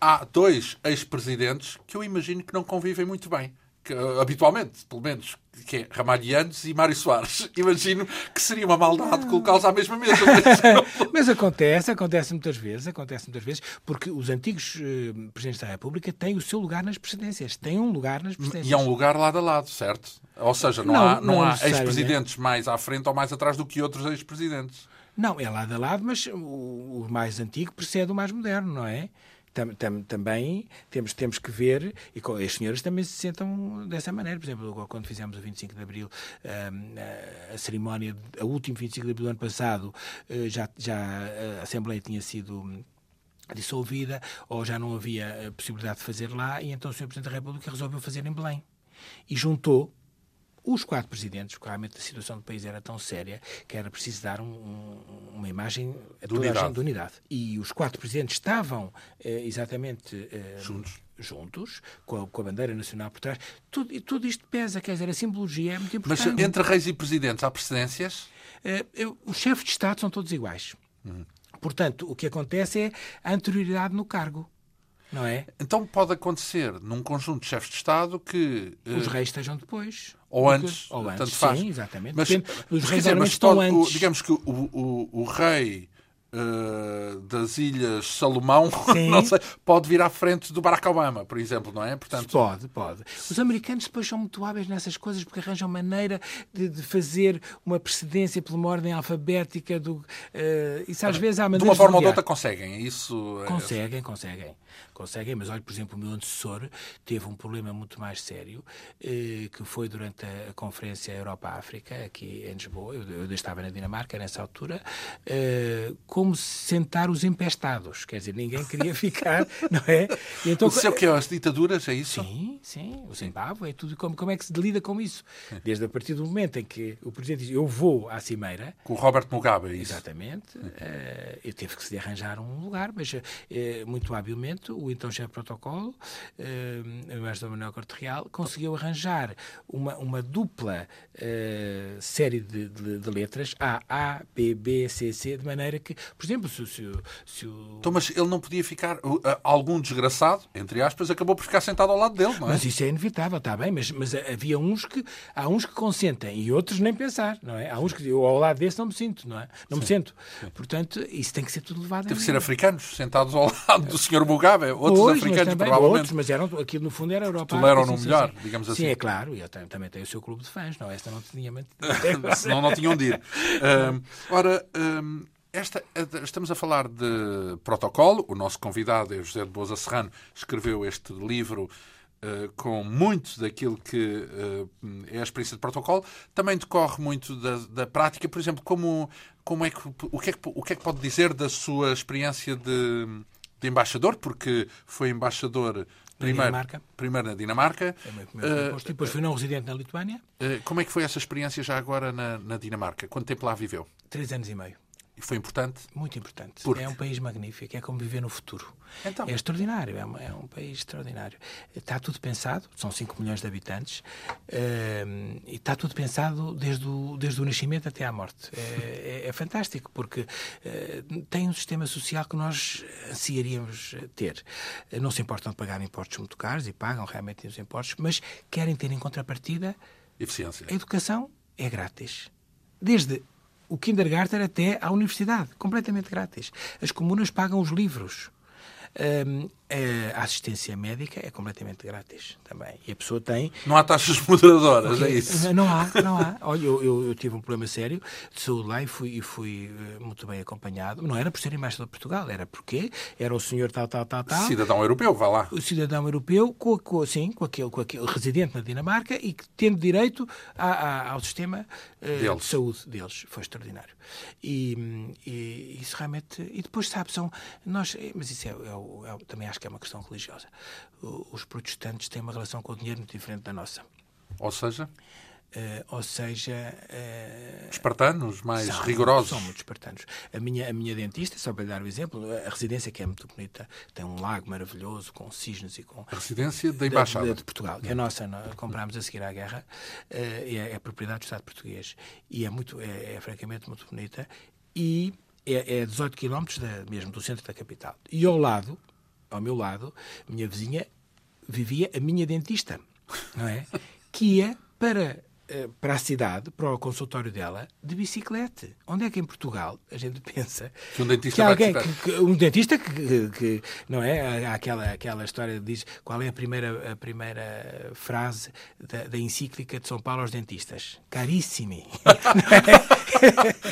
há dois ex-presidentes que eu imagino que não convivem muito bem que, habitualmente, pelo menos, que é Ramalhianos e Mário Soares. Imagino que seria uma maldade colocá-los à mesma mesa. Mas acontece, acontece muitas vezes, acontece muitas vezes, porque os antigos uh, presidentes da República têm o seu lugar nas presidências, têm um lugar nas presidências. E é um lugar lado a lado, certo? Ou seja, não, não há, não, não há ex-presidentes mais à frente ou mais atrás do que outros ex-presidentes. Não, é lado a lado, mas o, o mais antigo precede o mais moderno, não é? Tam, tam, também temos, temos que ver, e as senhoras também se sentam dessa maneira. Por exemplo, quando fizemos o 25 de Abril, a, a cerimónia, a última 25 de Abril do ano passado, eh, já, já a Assembleia tinha sido dissolvida ou já não havia possibilidade de fazer lá, e então o Sr. Presidente da República resolveu fazer em Belém. E juntou os quatro presidentes, porque realmente a situação do país era tão séria que era preciso dar um, um, uma imagem a toda unidade. a gente de unidade. E os quatro presidentes estavam eh, exatamente eh, juntos, juntos com, a, com, a, bandeira nacional por trás. Tudo, tudo isto pesa, quer dizer, a simbologia é muito importante. Mas entre reis e presidentes há precedências? Eh, os chefes de Estado são todos iguais. Uhum. Portanto, o que acontece é a anterioridade no cargo não é? Então pode acontecer num conjunto de chefes de Estado que... Os uh, reis estejam depois. Ou antes, ou antes tanto faz. Sim, exatamente. Mas, os reis dizer, mas estão antes. O, digamos que o, o, o rei uh, das Ilhas Salomão sei, pode vir à frente do Barack Obama, por exemplo, não é? Portanto... Pode, pode. Os americanos depois são muito hábeis nessas coisas porque arranjam maneira de, de fazer uma precedência por uma ordem alfabética. Do, uh, isso às vezes há De uma forma ou de outra conseguem, é isso? Conseguem, conseguem conseguem, mas olha, por exemplo, o meu antecessor teve um problema muito mais sério, eh, que foi durante a Conferência Europa-África, aqui em Lisboa, eu, eu estava na Dinamarca nessa altura, eh, como sentar os empestados, quer dizer, ninguém queria ficar, não é? E então, isso é o que é, as ditaduras, é isso? Sim, sim, o Zimbábue é tudo, como, como é que se lida com isso? Desde a partir do momento em que o Presidente diz, eu vou à Cimeira... Com o Robert Mugabe, é isso? Exatamente, uh, eu teve que se arranjar um lugar, mas uh, muito habilmente o então chefe de protocolo, uh, o mestre Manuel Corte Real, conseguiu arranjar uma, uma dupla uh, série de, de, de, letras, A, A, B, B, C, C, de maneira que, por exemplo, se, se, se o... Então, mas ele não podia ficar, algum desgraçado, entre aspas, acabou por ficar sentado ao lado dele, não é? Mas isso é inevitável, está bem, mas, mas havia uns que, há uns que consentem e outros nem pensar, não é? Há uns que, eu ao lado desse não me sinto, não é? Não Sim. me sinto. Sim. Portanto, isso tem que ser tudo levado Deve ser africanos, sentados ao lado do Sr. Mugabe, outros africanos, também, provavelmente. Outros, mas eram, aquilo no fundo era Europa. Toleram-no melhor, sim. digamos assim. Sim, é claro, e também tem o seu clube de fãs, não? Esta não tinha. Senão não tinham de ir. Um, ora. Um, esta, estamos a falar de protocolo. O nosso convidado é José de Boza Serrano, escreveu este livro Uh, com muito daquilo que uh, é a experiência de protocolo, também decorre muito da, da, prática. Por exemplo, como, como é que, o, que é que, o que é que pode dizer da sua experiência de de embaixador, porque foi embaixador primeiro, Dinamarca. primeiro na Dinamarca. Posto. E depois fui não residente na Lituânia, Eh, Como é que foi essa experiência já agora na, na Dinamarca? Quanto tempo lá viveu? três anos e meio. E foi importante? Muito importante. Por quê? É um país magnífico, é como viver no futuro. Então. É extraordinário, é, uma- é um país extraordinário. Está tudo pensado, são 5 milhões de habitantes, ehm, e está tudo pensado desde o, desde o nascimento até à morte. É, é- é fantástico, porque eh, tem um sistema social que nós ansiaríamos ter. Não se importam de pagar impostos muito caros, e pagam realmente os impostos, mas querem ter em contrapartida Eficiência. a educação é grátis. Desde o kindergarten até à universidade, completamente grátis. As comunas pagam os livros. A assistência médica é completamente grátis também. E a pessoa tem Não há taxas moderadoras, é isso? não há, não há. Olha, eu, eu- eu tive um problema sério de saúde lá e fui, e fui eh, muito bem acompanhado. Não era por ser embaixador de Portugal, era porque era o senhor tal, tal, tal, tal. Cidadão europeu, vá lá. O cidadão europeu, com, com, sim, com, aquele, com aquele residente na Dinamarca e que tendo direito a- a- ao sistema eh, Deles. de saúde deles. Foi extraordinário. E, hum, e isso realmente. E depois, sabe, são. Nós, eh, mas isso é, é é também acho que é uma questão religiosa. Os protestantes têm uma relação com o dinheiro muito diferente da nossa. Ou seja, Eh, ou seja, eh, espartanos, mais são, rigorosos. São muito espartanos. A minha, a minha dentista, só para lhe dar o exemplo, a residência que é muito bonita, tem um lago maravilhoso com cisnes e com A residência da da- Embaixada. de, de Portugal, que é nossa, nós comprámos a seguir à guerra, e é, é propriedade do Estado português. E é, muito, é, é francamente muito bonita. E é, é 18 km da, mesmo do centro da capital. E ao lado, ao meu lado, minha vizinha vivia a minha dentista, não é? Que ia para, para a cidade, para o consultório dela, de bicicleta. Onde é que em Portugal a gente pensa Que um dentista que alguém, que, que- um dentista que, que- não é? Há aquela aquela história que diz qual é a primeira a primeira frase da, da encíclica de São Paulo aos dentistas. Caríssimi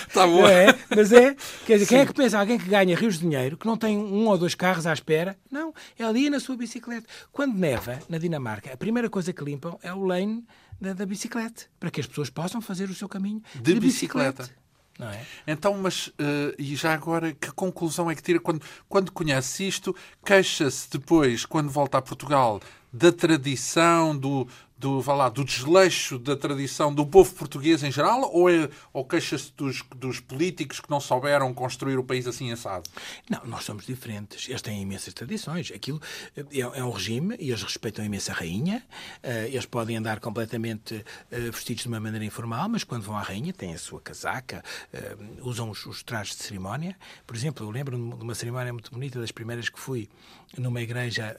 Está bom. não é? mas é? Quer dizer, quem é que pensa alguém que ganha rios de dinheiro que não tem um ou dois carros à espera? Não. É ali na sua bicicleta. Quando neva na Dinamarca a primeira coisa que limpam é o lane da, da bicicleta para que as pessoas possam fazer o seu caminho De de, bicicleta. bicicleta. não é Então, mas, eh, e já agora, que conclusão é que tira quando, quando conhece isto? Queixa-se depois, quando volta a Portugal, da tradição, do, do, vá lá, do desleixo da tradição do povo português em geral? Ou, é, ou queixa-se dos, dos políticos que não souberam construir o país assim assado? Não, nós somos diferentes. Eles têm imensas tradições. Aquilo é, é um regime e eles respeitam imensa rainha. Eh, eles podem andar completamente eh, vestidos de uma maneira informal, mas quando vão à rainha têm a sua casaca, eh, usam os, os trajes de cerimónia. Por exemplo, eu lembro-me de uma cerimónia muito bonita, das primeiras que fui numa igreja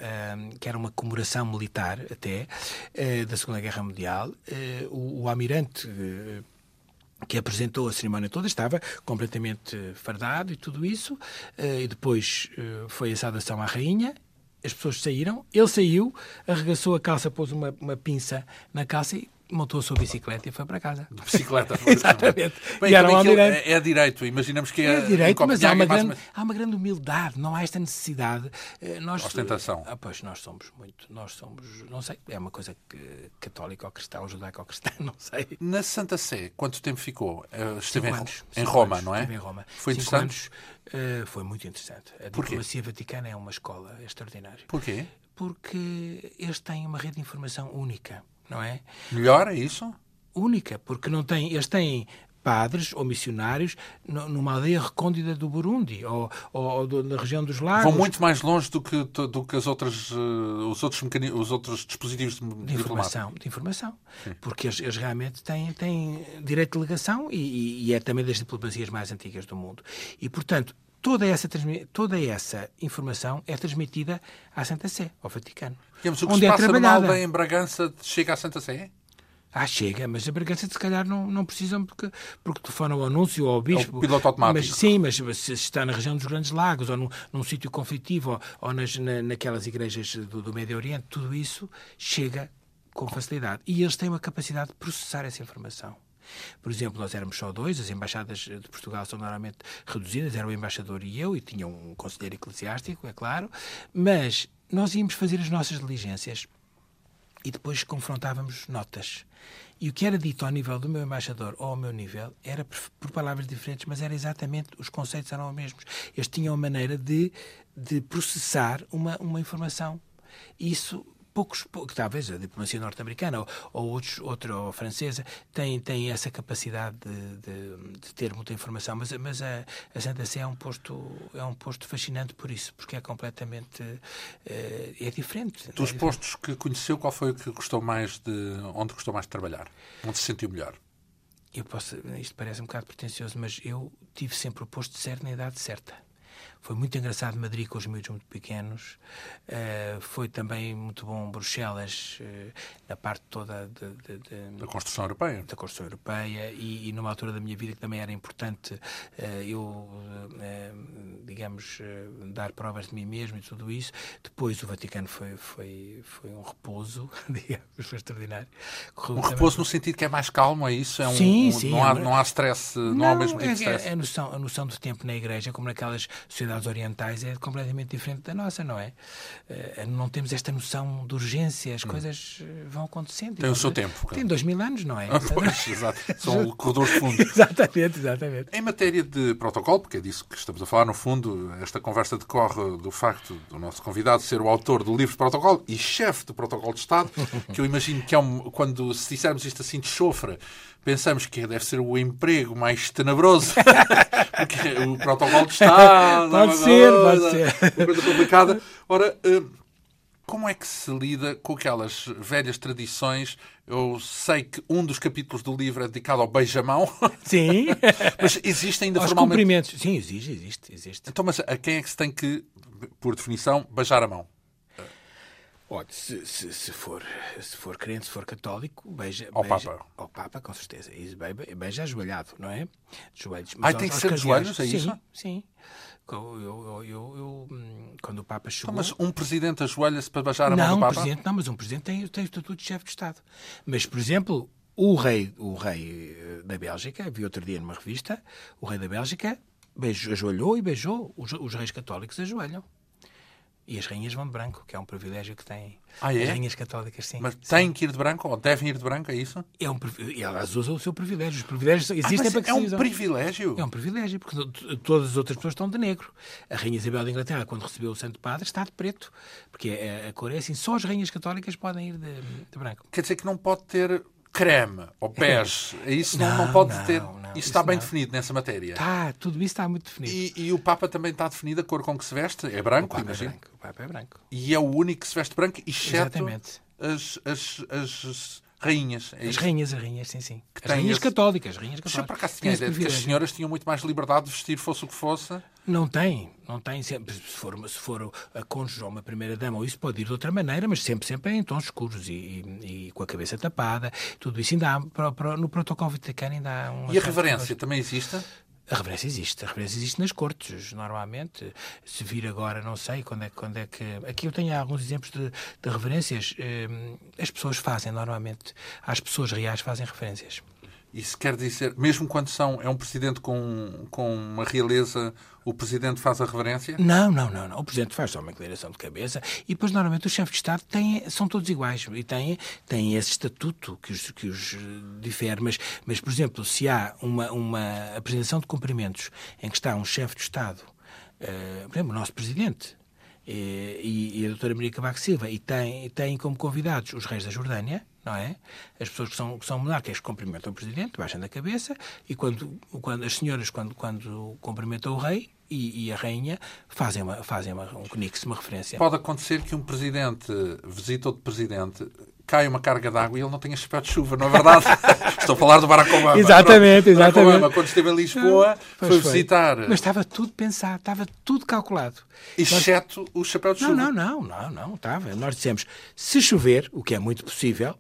que era uma comemoração militar até, da Segunda Guerra Mundial. Eh, o, o almirante. eh, que apresentou a cerimónia toda, estava completamente eh, fardado e tudo isso, e depois foi a saudação à rainha, as pessoas saíram, ele saiu, arregaçou a calça, pôs uma, uma pinça na calça e montou a sua bicicleta e foi para casa. De bicicleta. Exatamente. Bem, E era um almirante. é, é direito. Imaginamos que É em direito, mas há uma, é mais grande, ou há uma grande humildade, não há esta necessidade. Eh, Nós, Ostentação. Ah, pois, nós somos muito, nós somos, não sei, é uma coisa que católica ou cristã, ou judaica ou cristã, não sei. Na Santa Sé, quanto tempo ficou? Eh, Esteve em, anos. em Roma, anos. não é? Estive em Roma. Foi Cinco interessante? anos, eh, foi muito interessante. A Porquê? diplomacia vaticana é uma escola extraordinária. Porquê? Porque eles têm uma rede de informação única, não é? Melhor, é isso? Única, porque não têm, eles têm padres ou missionários nu- numa aldeia recôndita do Burundi ou, ou, ou na região dos lagos. Vão muito mais longe do que, do que as outras, eh, os, outros os outros dispositivos de, de informação, de informação. Porque eles, eles realmente têm, têm direito de ligação e, e- e é também das diplomacias mais antigas do mundo. E, portanto, toda essa, toda essa informação é transmitida à Santa Sé, ao Vaticano. Digamos, o que onde se é passa trabalhada. aldeia em Bragança chega à Santa Sé? Ah, chega, mas a Bragança se calhar não, não precisam porque, porque telefonam ao anúncio ou ao bispo. piloto automático. Mas, sim, mas se está na região dos Grandes Lagos ou num, num sítio conflitivo ou, ou nas, na, naquelas igrejas do, do Médio Oriente, tudo isso chega com facilidade. E eles têm uma capacidade de processar essa informação. Por exemplo, nós éramos só dois, as embaixadas de Portugal são normalmente reduzidas, era o embaixador e eu, e tinha um conselheiro eclesiástico, é claro, mas nós íamos fazer as nossas diligências e depois confrontávamos notas. E o que era dito ao nível do meu embaixador ou ao meu nível era por palavras diferentes, mas era exatamente, os conceitos eram os mesmos. Eles tinham a maneira de, de processar uma, uma informação. Isso poucos, poucos talvez a diplomacia norte-americana ou, ou, outros, outra, ou francesa, tem, tem essa capacidade de, de, de, ter muita informação, mas, mas a, a, Santa Sé é um posto é um posto fascinante por isso, porque é completamente é, é diferente. Dos é diferente. postos que conheceu, qual foi o que gostou mais de onde gostou mais de trabalhar? Onde se sentiu melhor? Eu posso, isto parece um bocado pretencioso, mas eu tive sempre o posto certo na idade certa. Foi muito engraçado Madrid com os miúdos muito pequenos. Uh, foi também muito bom Bruxelas, uh, na parte toda de, de, de, da construção europeia. Da construção europeia e, e, numa altura da minha vida que também era importante uh, eu, digamos, dar provas de mim mesmo e tudo isso. Depois o Vaticano foi, foi, foi um repouso, digamos, foi extraordinário. Correu um também... repouso no sentido que é mais calmo, é isso? É um, sim, um, sim. Não há, não há stress, não, não há o mesmo tipo é, de stress. É, a, noção, a noção do tempo na igreja, como naquelas sociedades orientais é completamente diferente da nossa, não é? Eh, não temos esta noção de urgência, as hum. coisas eh, vão acontecendo. Tem o seu tempo. Tem dois mil anos, não é? Ah, pois, exato. São corredores de fundo. exatamente, exatamente. Em matéria de protocolo, porque é disso que estamos a falar, no fundo, esta conversa decorre do facto do nosso convidado ser o autor do livro de protocolo e chefe do protocolo de Estado, que eu imagino que é um, quando se dissermos isto assim de chofra, pensamos que deve ser o emprego mais tenebroso, porque o protocolo de Estado... pode ser, pode ser. Uma coisa complicada. Ora, eh, como é que se lida com aquelas velhas tradições? Eu sei que um dos capítulos do livro é dedicado ao beijamão. Sim. mas existe ainda Aos formalmente... cumprimentos. Sim, existe, existe, existe. Então, mas a quem é que se tem que, por definição, beijar a mão? Olha, se, se, se, for, se for crente, se for católico, beija. Ao beija, Papa. Ao Papa, com certeza. Beija, beija ajoelhado, não é? De joelhos. Ah, tem que ser de joelhos, é sim, isso? Sim. Eu, eu, eu, eu, quando o Papa chegou. Então, mas um presidente ajoelha-se para beijar a mão não, do Papa? Um presidente, não, mas um presidente tem, tem o estatuto de chefe de Estado. Mas, por exemplo, o rei, o rei eh, da Bélgica, vi outro dia numa revista, o rei da Bélgica beijou, ajoelhou e beijou. Os, os reis católicos ajoelham. E as rainhas vão de branco, que é um privilégio que têm. Ah, é? As rainhas católicas, sim. Mas sim. têm que ir de branco ou devem ir de branco, é isso? É um, e elas usam o seu privilégio. Os privilégios existem ah, para que é um usam. privilégio? É um privilégio, porque todas as outras pessoas estão de negro. A Rainha Isabel de Inglaterra, quando recebeu o Santo Padre, está de preto. Porque a, a cor é assim. Só as rainhas católicas podem ir de, de branco. Quer dizer que não pode ter creme ou bege. Isso não, não, não pode não, ter. Não, isso está bem definido nessa matéria. Está, tudo isso está muito definido. E, e, o Papa também está definido a cor com que se veste? É branco, o Papa imagino. É branco. O Papa é branco. E é o único que se veste branco, exceto Exatamente. As, as, as rainhas. É as rainhas, as rainhas, sim, sim. Que as rainhas esse... católicas. As rainhas Mas católicas. por acaso Têm tinha a esse ideia de que as senhoras tinham muito mais liberdade de vestir, fosse o que fosse. Não tem, não tem. Sempre, se, for, se for a cônjuge ou uma primeira-dama, ou isso pode ir de outra maneira, mas sempre, sempre em tons escuros e, e, e com a cabeça tapada. Tudo isso ainda há, para- para- no protocolo vaticano ainda há E a reverência também existe? A reverência existe. A reverência existe nas cortes, normalmente. Se vir agora, não sei quando é, que- quando é que... Aqui eu tenho alguns exemplos de, de reverências. Hum, As pessoas fazem, normalmente. As pessoas reais fazem referências. Isso quer dizer, mesmo quando são, é um presidente com, com uma realeza, o presidente faz a reverência? Não, não, não, não. O Presidente faz só uma inclinação de cabeça e depois, normalmente, os chefes de Estado têm, são todos iguais e têm, têm esse estatuto que os, que os eh, difere. Mas, mas, por exemplo, se há uma, uma apresentação de cumprimentos em que está um chefe de Estado, eh, por exemplo, o nosso Presidente, eh, e, e a doutora Maria Cavaco Silva, e tem, e tem como convidados os reis da Jordânia, não é? As pessoas que são, que são monarcas cumprimentam o Presidente, baixam da cabeça, e quando, quando as senhoras, quando, quando cumprimentam o rei e, e a rainha, fazem, uma, fazem uma, um conix, uma referência. Pode acontecer que um presidente visita outro presidente, cai uma carga de água e ele não tenha chapéu de chuva, não é verdade? Estou a falar do Barack Obama. Exatamente, Pronto. Barack exatamente. Obama, quando esteve em Lisboa, foi foi. visitar, Mas estava tudo pensado, estava tudo calculado. exceto o chapéu de Não, chuva. não, não, não, não, estava. Nós dissemos, se chover, o que é muito possível,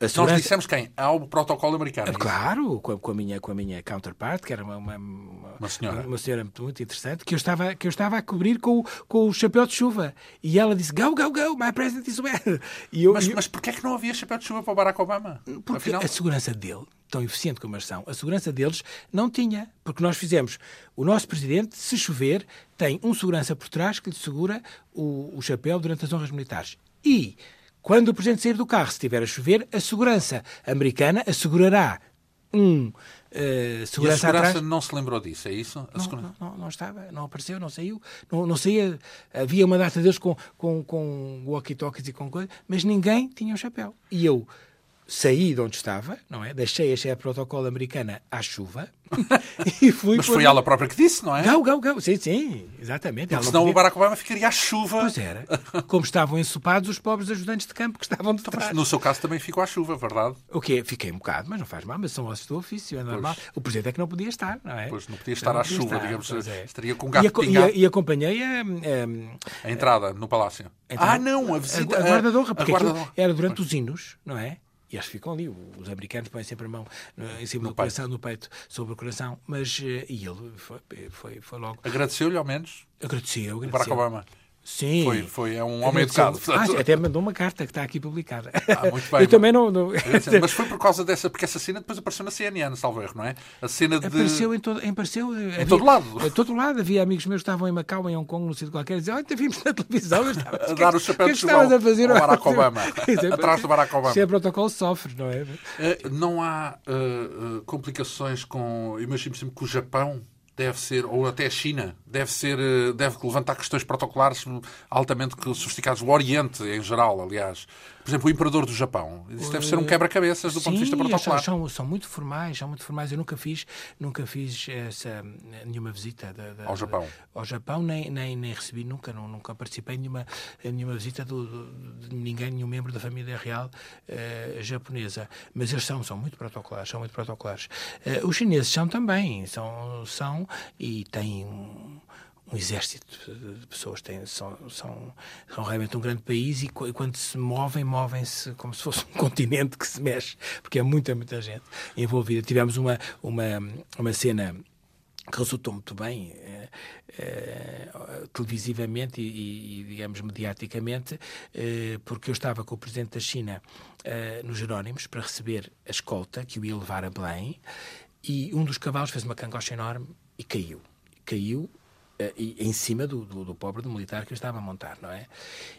a Nós segurança... dissemos quem? Há o protocolo americano. é isso? Claro, com a, com a minha, com a minha counterpart, que era uma, uma, Uma senhora. uma senhora muito, muito interessante, que eu, estava, que eu estava a cobrir com, o- com o chapéu de chuva. E ela disse, go, go, go, my president is well. E eu, Mas, eu- mas porquê é que não havia chapéu de chuva para o Barack Obama? porque Afinal, a segurança dele, tão eficiente como eles são, a segurança deles não tinha. Porque nós fizemos, o nosso presidente, se chover, tem um segurança por trás que lhe segura o, o chapéu durante as honras militares. E quando o Presidente sair do carro, se estiver a chover, a segurança americana assegurará um uh, segurança, a segurança não se lembrou disso, é isso? Não, não, não, não, estava, não apareceu, não saiu, não, não saía. Havia uma data deles com, com, com walkie-talkies e com coisas, mas ninguém tinha o chapéu. E eu saí de onde estava, não é? Deixei a chefe protocolo americana à chuva e fui. Mas foi ela própria que disse, não é? Gau, gau, gau. Sim, sim, exatamente. Porque senão podia... o Barack Obama ficaria à chuva. Pois era. Como estavam ensopados os pobres ajudantes de campo que estavam de trás. No seu caso também ficou à chuva, verdade? O quê? Fiquei um bocado, mas não faz mal, mas são ossos do ofício, é normal. Pois. O presidente é que não podia estar, não é? Pois, não podia estar não à podia chuva, estar, digamos. É. Estaria com um gato e, a, e, e acompanhei a, a, a entrada no palácio. Entrada, ah, não, a visita. A, guarda de honra, porque guarda era durante pois. os hinos, não é? E eles ficam ali, os americanos põem sempre a mão em cima no do coração, no peito, sobre o coração, mas e ele foi, foi, foi logo. Agradeceu-lhe ao menos? Agradeceu, agradeceu. Barack Obama. Sim. Foi, foi, é um homem educado. Ah, até mandou uma carta que está aqui publicada. Ah, muito bem. Eu também não, não... Mas foi por causa dessa, porque essa cena depois apareceu na CNN, salvo erro, não é? A cena de... Apareceu em todo, apareceu, em havia, todo lado. Em todo lado. Havia amigos meus que estavam em Macau, em Hong Kong, no sítio qualquer, e diziam, olha, vimos na televisão. Eu estava, a dar o chapéu que, de estavas a fazer ao Barack Obama. Atrás do Barack Obama. Se é protocolo, sofre, não é? Uh, não há uh, complicações com... Imagino sempre que o Japão deve ser, ou até a China, deve ser, eh, deve levantar questões protocolares altamente sofisticadas. O Oriente, em geral, aliás. Por exemplo, o Imperador do Japão. Isso deve ser um quebra-cabeças do ponto de vista protocolar. São, são muito formais, são muito formais. Eu nunca fiz, nunca fiz essa, nenhuma visita da, da, ao Japão. Ao Japão, nem, nem, nem recebi nunca, não, nunca participei em nenhuma, nenhuma visita do, do, de ninguém, nenhum membro da família real uh, japonesa. Mas eles são, são muito protocolares, são muito protocolares. Uh, os chineses são também, são, são e têm um, um exército de pessoas, têm, são, são, são realmente um grande país e, e quando se movem, movem-se como se fosse um continente que se mexe, porque é muita, muita gente envolvida. Tivemos uma, uma, uma cena que resultou muito bem eh, eh, televisivamente e, e, digamos, mediaticamente, eh, porque eu estava com o Presidente da China nos Jerónimos para receber a escolta que o ia levar a Belém e um dos cavalos fez uma cangocha enorme e caiu. Caiu em cima do, do, do, pobre do militar que estava a montar, não é?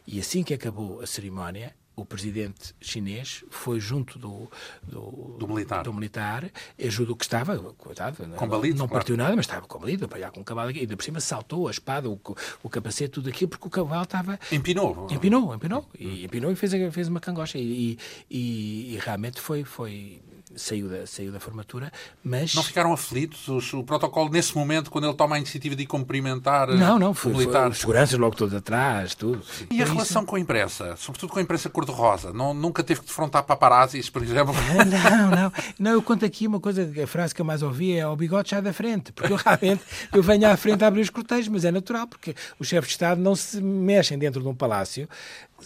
E assim que acabou a cerimónia, o presidente chinês foi junto do, do, do militar, do militar ajudou que estava, coitado, combalido, não, claro. partiu nada, mas estava combalido, apanhar com o cavalo, e ainda por cima saltou a espada, o, o capacete, tudo aquilo, porque o cavalo estava... Empinou. Empinou, empinou, e, empinou e fez, fez uma cangocha, e, e, e realmente foi... foi saiu da, saiu da formatura, mas... Não ficaram aflitos? Os, o protocolo, nesse momento, quando ele toma a iniciativa de cumprimentar não, não, foi. Foi, os seguranças logo todos atrás, tudo. E a relação com a imprensa? Sobretudo com a imprensa cor-de-rosa? Nunca teve que defrontar paparazzis, por exemplo? Não, não. Não, eu conto aqui uma coisa, a frase que eu mais ouvi é o bigode sai da frente, porque eu realmente eu venho à frente a abrir os cortejos, mas é natural, porque os chefes de Estado não se mexem dentro de um palácio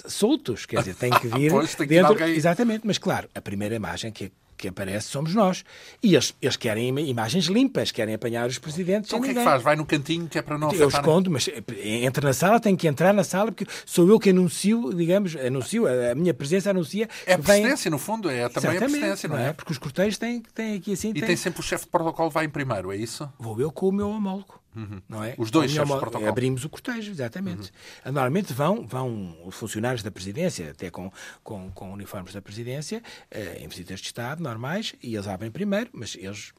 soltos, quer dizer, têm que vir pois, tem que dentro... alguém... Exatamente, mas claro, a primeira imagem que aparece somos nós. E eles, eles querem imagens limpas, querem apanhar os presidentes. Então o que é que faz? Vai no cantinho que é para não Eu escondo, mas entra na sala, tem que entrar na sala, porque sou eu que anuncio, digamos, anuncio, a minha presença anuncia. É a presidência, vem... no fundo, é também Exatamente, a presidência, não é? Porque os cortejos têm, têm aqui assim. E tem... tem sempre o chefe de protocolo vai em primeiro, é isso? Vou eu com o meu homólogo. Uhum. Não é? Os dois chefes de protocolo. Abrimos o cortejo, exatamente. Uhum. Normalmente vão, vão os funcionários da presidência, até com, com, com uniformes da presidência, eh, em visitas de Estado normais, e eles abrem primeiro, mas eles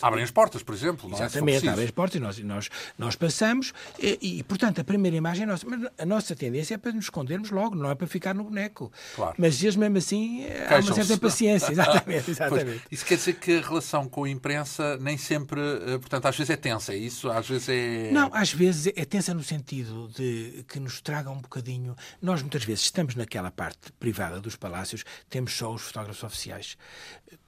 Abrem as portas, por exemplo. Não é? Exatamente, é? abrem as portas e nós, nós, nós passamos. E, e, portanto, a primeira imagem é nossa. Mas a nossa tendência é para nos escondermos logo, não é para ficar no boneco. Claro. Mas eles, mesmo assim, há uma certa paciência. Exatamente, exatamente. Pois, isso quer dizer que a relação com a imprensa nem sempre. Eh, portanto, às vezes é tensa, é isso? Às vezes é. Não, às vezes é tensa no sentido de que nos traga um bocadinho. Nós, muitas vezes, estamos naquela parte privada dos palácios, temos só os fotógrafos oficiais.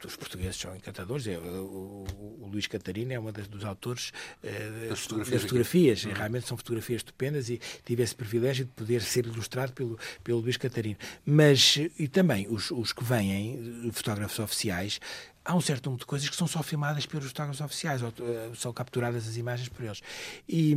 Os portugueses são encantadores. É, o, o Luís Catarina é um dos autores uh, das fotografias. Das fotografias. Uhum. Realmente são fotografias estupendas e tive esse privilégio de poder ser ilustrado pelo, pelo Luís Catarina. Mas, e também, os, os que vêm, fotógrafos oficiais, há um certo número de coisas que são só filmadas pelos fotógrafos oficiais, ou uh, são capturadas as imagens por eles. E,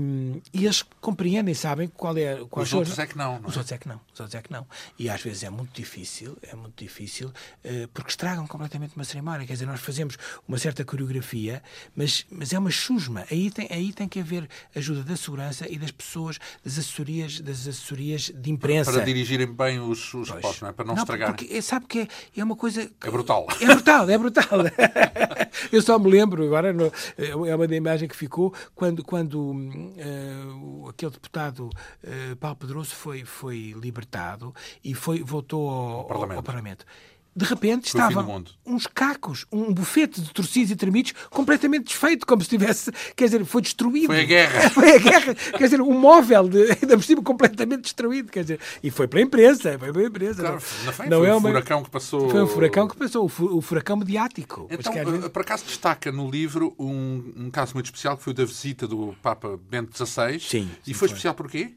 e eles compreendem, sabem qual é... Qual os outros é que não, não é? Os outros é que não. Os outros é que não. E às vezes é muito difícil, é muito difícil, uh, porque estragam completamente uma cerimónia. Quer dizer, nós fazemos uma certa coreografia, mas, mas é uma chusma. Aí tem, aí tem que haver ajuda da segurança e das pessoas, das assessorias, das assessorias de imprensa. Para dirigirem bem os, os postos, não é? Para não, não estragar. Porque, é, sabe que é, é uma coisa... É brutal. É brutal, é brutal. Eu só me lembro, agora, no, é uma da imagem que ficou, quando, quando uh, aquele deputado uh, Paulo Pedroso foi, foi libertado e foi, voltou ao, ao Parlamento. Ao Parlamento de repente estavam uns cacos, um bufete de torcidos e tremidos completamente desfeito, como se tivesse, quer dizer, foi destruído. Foi a guerra. Foi a guerra, quer dizer, um móvel de, ainda por cima completamente destruído, quer dizer, e foi para a imprensa, foi para a imprensa. Claro, não, não, não foi é um uma... furacão que passou. Foi um furacão que passou, o furacão mediático. Então, vezes... por acaso destaca no livro um, um caso muito especial que foi o da visita do Papa Bento XVI. Sim. E foi, foi especial porquê?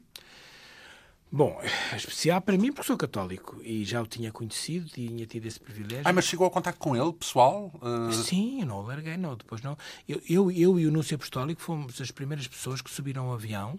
Bom, especial para mim porque sou católico e já o tinha conhecido, tinha tido esse privilégio. Ah, mas chegou a contato com ele, pessoal? Uh... Sim, eu não o larguei, não, depois não. Eu, eu, eu e o Núncio Apostólico fomos as primeiras pessoas que subiram ao avião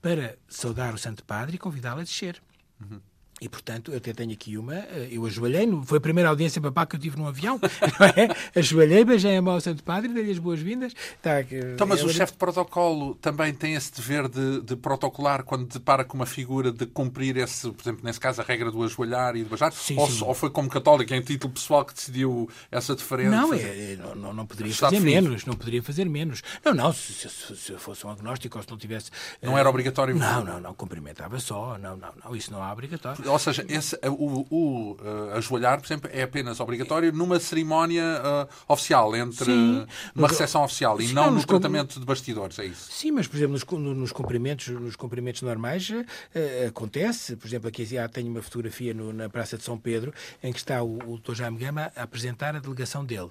para saudar o Santo Padre e convidá-lo a descer. Uhum. E, portanto, eu até tenho aqui uma. Eh, eu ajoelhei, foi a primeira audiência papá que eu tive num avião, não é? Ajoelhei, beijei a mão ao Santo Padre, dei-lhe as boas-vindas. Tá, então, mas o chefe de protocolo também tem esse dever de, de protocolar quando depara com uma figura de cumprir esse, por exemplo, nesse caso, a regra do ajoelhar e do beijar? Sim, ou, sim. ou foi como católico, em título pessoal, que decidiu essa diferença? Não, é, não, não, poderia Está fazer menos, não poderia fazer menos. Não, não, se, se, se, fosse um agnóstico ou se não tivesse. Não era obrigatório? Não, não, não, cumprimentava só, não, não, não, isso não é obrigatório. Ou seja, esse o, o uh, ajoelhar, por exemplo, é apenas obrigatório numa cerimónia uh, oficial, entre Sim, uma recepção oficial e não, não no tratamento de bastidores, é isso? Sim, mas, por exemplo, nos, nos cumprimentos, nos cumprimentos normais uh, acontece. Por exemplo, aqui já tenho uma fotografia no, na Praça de São Pedro em que está o, o Dr. Jaime Gama a apresentar a delegação dele.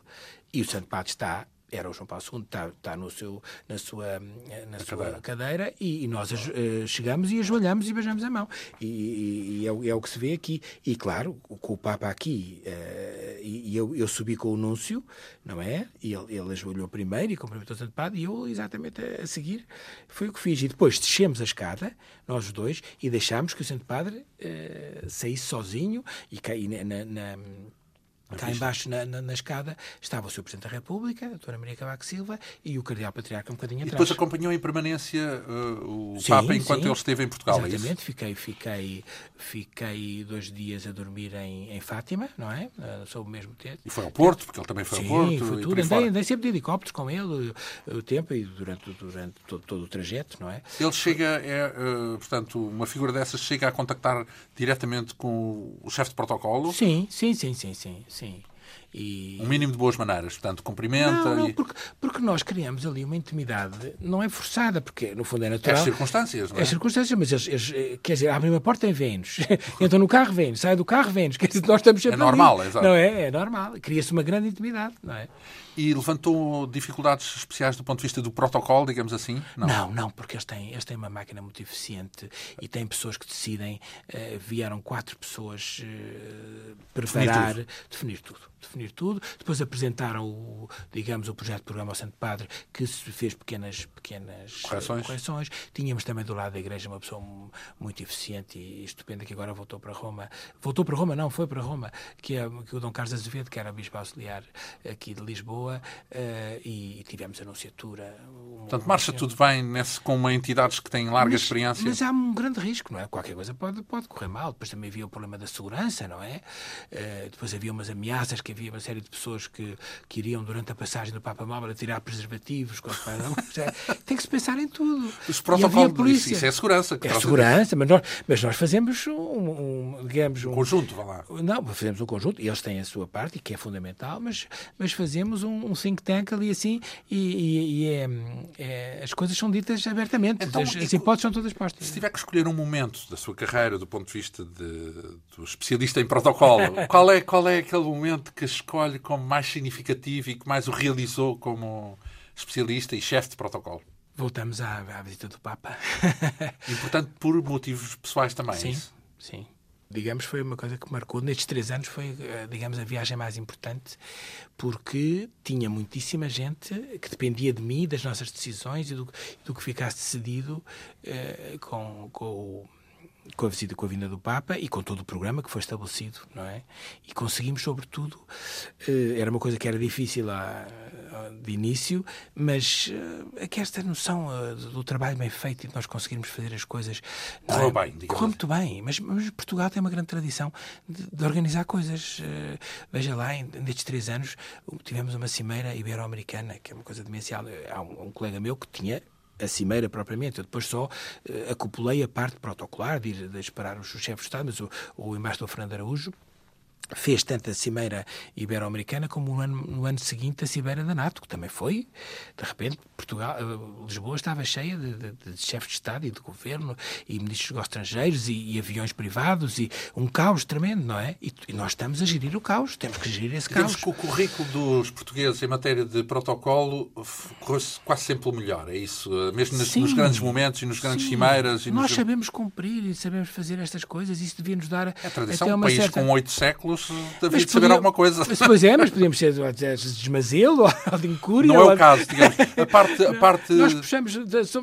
E o Santo Padre está era o João Paulo II, está, está no seu, na sua, na sua cadeira, cadeira e, e, nós uh, chegamos e ajoelhamos e beijamos a mão. E, e, e é, é, o que se vê aqui. E claro, com o Papa aqui, uh, e, eu, eu subi com o Núncio, não é? E ele, ele ajoelhou primeiro e cumprimentou o Santo Padre, e eu exatamente a, a, seguir foi o que fiz. E depois descemos a escada, nós dois, e deixámos que o Santo Padre uh, saísse sozinho e caí na, na, na Cá embaixo, na, na, na, escada, estava o Sr. Presidente da República, a Doutora Maria Cavaco Silva, e o Cardeal Patriarca um bocadinho atrás. E depois acompanhou em permanência uh, o sim, Papa enquanto sim. ele esteve em Portugal, é Exatamente, é fiquei, fiquei, fiquei dois dias a dormir em, em Fátima, não é? Uh, sob o mesmo tempo. E foi ao Porto, porque ele também foi sim, ao Porto. Foi tudo. Andei, andei, sempre de helicópteros com ele o, o tempo e durante, durante todo, todo, o trajeto, não é? Ele chega, é, uh, portanto, uma figura dessas chega a contactar diretamente com o chefe de protocolo? Sim, sim, sim, sim, sim. sim. E... Um mínimo de boas maneiras, portanto, cumprimenta. Não, não e... porque, porque nós criamos ali uma intimidade, não é forçada, porque no fundo é natural. É as circunstâncias, não é? É as circunstâncias, mas eles, eles, eh, quer dizer, abrem uma porta e vêm-nos. Entram no carro, vêm-nos. Saem do carro, vêm-nos. Quer dizer, nós estamos sempre. É normal, exato. Não é? É normal. Cria-se uma grande intimidade, não é? E levantou dificuldades especiais do ponto de vista do protocolo, digamos assim? Não, não, não porque eles têm, eles têm uma máquina muito eficiente e têm pessoas que decidem. Uh, vieram quatro pessoas uh, preparar, definir tudo. definir tudo. Definir tudo. Depois apresentaram, o, digamos, o projeto de programa ao Santo Padre, que se fez pequenas, pequenas correções. correções. Tínhamos também do lado da Igreja uma pessoa muito eficiente e estupenda que agora voltou para Roma. Voltou para Roma, não, foi para Roma, que é que o Dom Carlos Azevedo, que era bispo auxiliar aqui de Lisboa Lisboa uh, e tivemos a anunciatura. Portanto, marcha tudo bem nesse, com uma entidades que têm larga mas, experiência. Mas há um grande risco, não é? Qualquer coisa pode, pode correr mal. Depois também havia o problema da segurança, não é? Uh, depois havia umas ameaças que havia uma série de pessoas que, que iriam durante a passagem do Papa Móvel tirar preservativos. Tem que se pensar em tudo. Os protocolos, isso, isso, é segurança. é segurança, mas nós, mas nós fazemos um, um digamos... Um, conjunto, vá lá. Não, fazemos um conjunto, eles têm a sua parte, que é fundamental, mas, mas fazemos um, um think tank ali assim e, e, e é, é, as coisas são ditas abertamente. Então, as, as hipóteses são todas postas. Se tiver que escolher um momento da sua carreira do ponto de vista de, do especialista em protocolo, qual, é, qual é aquele momento que escolhe como mais significativo e que mais o realizou como especialista e chefe de protocolo? Voltamos à, à visita do Papa. e, portanto, por motivos pessoais também, sim, é isso? Sim, digamos, foi uma coisa que marcou. Nestes três anos foi, eh, digamos, a viagem mais importante, porque tinha muitíssima gente que dependia de mim, das nossas decisões e do, do que ficasse decidido eh, com, com o com a visita com a vinda do Papa e com todo o programa que foi estabelecido, não é? E conseguimos, sobretudo, eh, era uma coisa que era difícil de início, mas uh, aqui esta noção uh, do trabalho bem feito e de nós conseguirmos fazer as coisas. Correu é? bem. Correu muito bem, mas, mas, Portugal tem uma grande tradição de, de organizar coisas. Uh, veja lá, nestes três anos tivemos uma cimeira ibero-americana, que é uma coisa demencial. Há um, um colega meu que tinha a cimeira propriamente. Eu depois só uh, acopulei a parte protocolar de, ir, de esperar os chefes de Estado, mas o, o embaixador Fernando Araújo fez tanto a Cimeira Ibero-Americana como no ano, no ano, seguinte a Cimeira da NATO, que também foi. De repente, Portugal, eh, Lisboa estava cheia de, de, de chefes de Estado e de governo e ministros dos estrangeiros e, e, aviões privados e um caos tremendo, não é? E, e, nós estamos a gerir o caos, temos que gerir esse caos. que o currículo dos portugueses em matéria de protocolo corre quase sempre o melhor, é isso? Mesmo nos, nos grandes momentos e nos grandes sim. cimeiras. nós nos... sabemos cumprir e sabemos fazer estas coisas, isso devia nos dar. É a tradição, um uma país certa... com oito séculos havia de saber alguma coisa. Mas, pois é, mas podíamos ser de desmazelo ou de incúria. Não é o caso, digamos. A parte, a parte... Nós puxamos,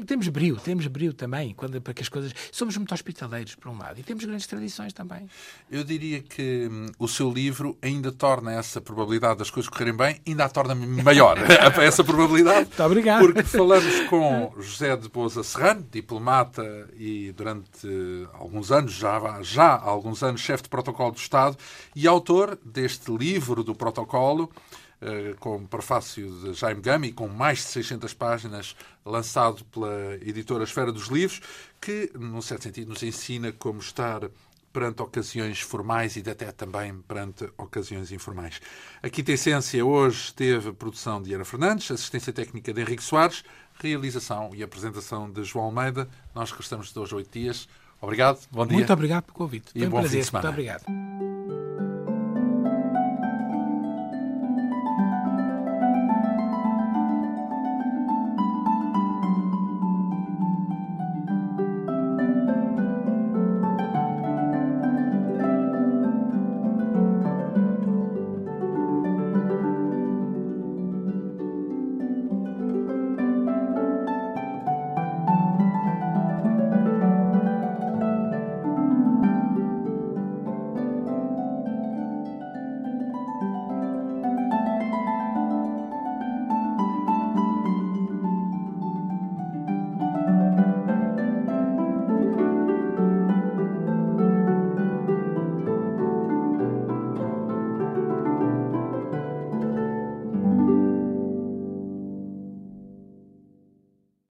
temos brio, temos brio também, quando, para que as coisas... Somos muito hospitaleiros, por um lado, e temos grandes tradições também. Eu diria que hum, o seu livro ainda torna essa probabilidade das coisas correrem bem, ainda a torna maior, essa probabilidade. Muito obrigado. Porque falamos com José de Boza Serrano, diplomata e durante alguns anos, já, já há alguns anos, chefe de protocolo do Estado e autor deste livro do protocolo, eh, com prefácio de Jaime Gama com mais de 600 páginas, lançado pela editora Esfera dos Livros, que, num certo sentido, nos ensina como estar perante ocasiões formais e até também perante ocasiões informais. A Quinta Essência hoje teve produção de Ana Fernandes, assistência técnica de Henrique Soares, realização e apresentação de João Almeida. Nós restamos de hoje oito dias. Obrigado, bom dia. Muito obrigado pelo convite. E Foi um bom prazer. Fim de semana. Muito obrigado.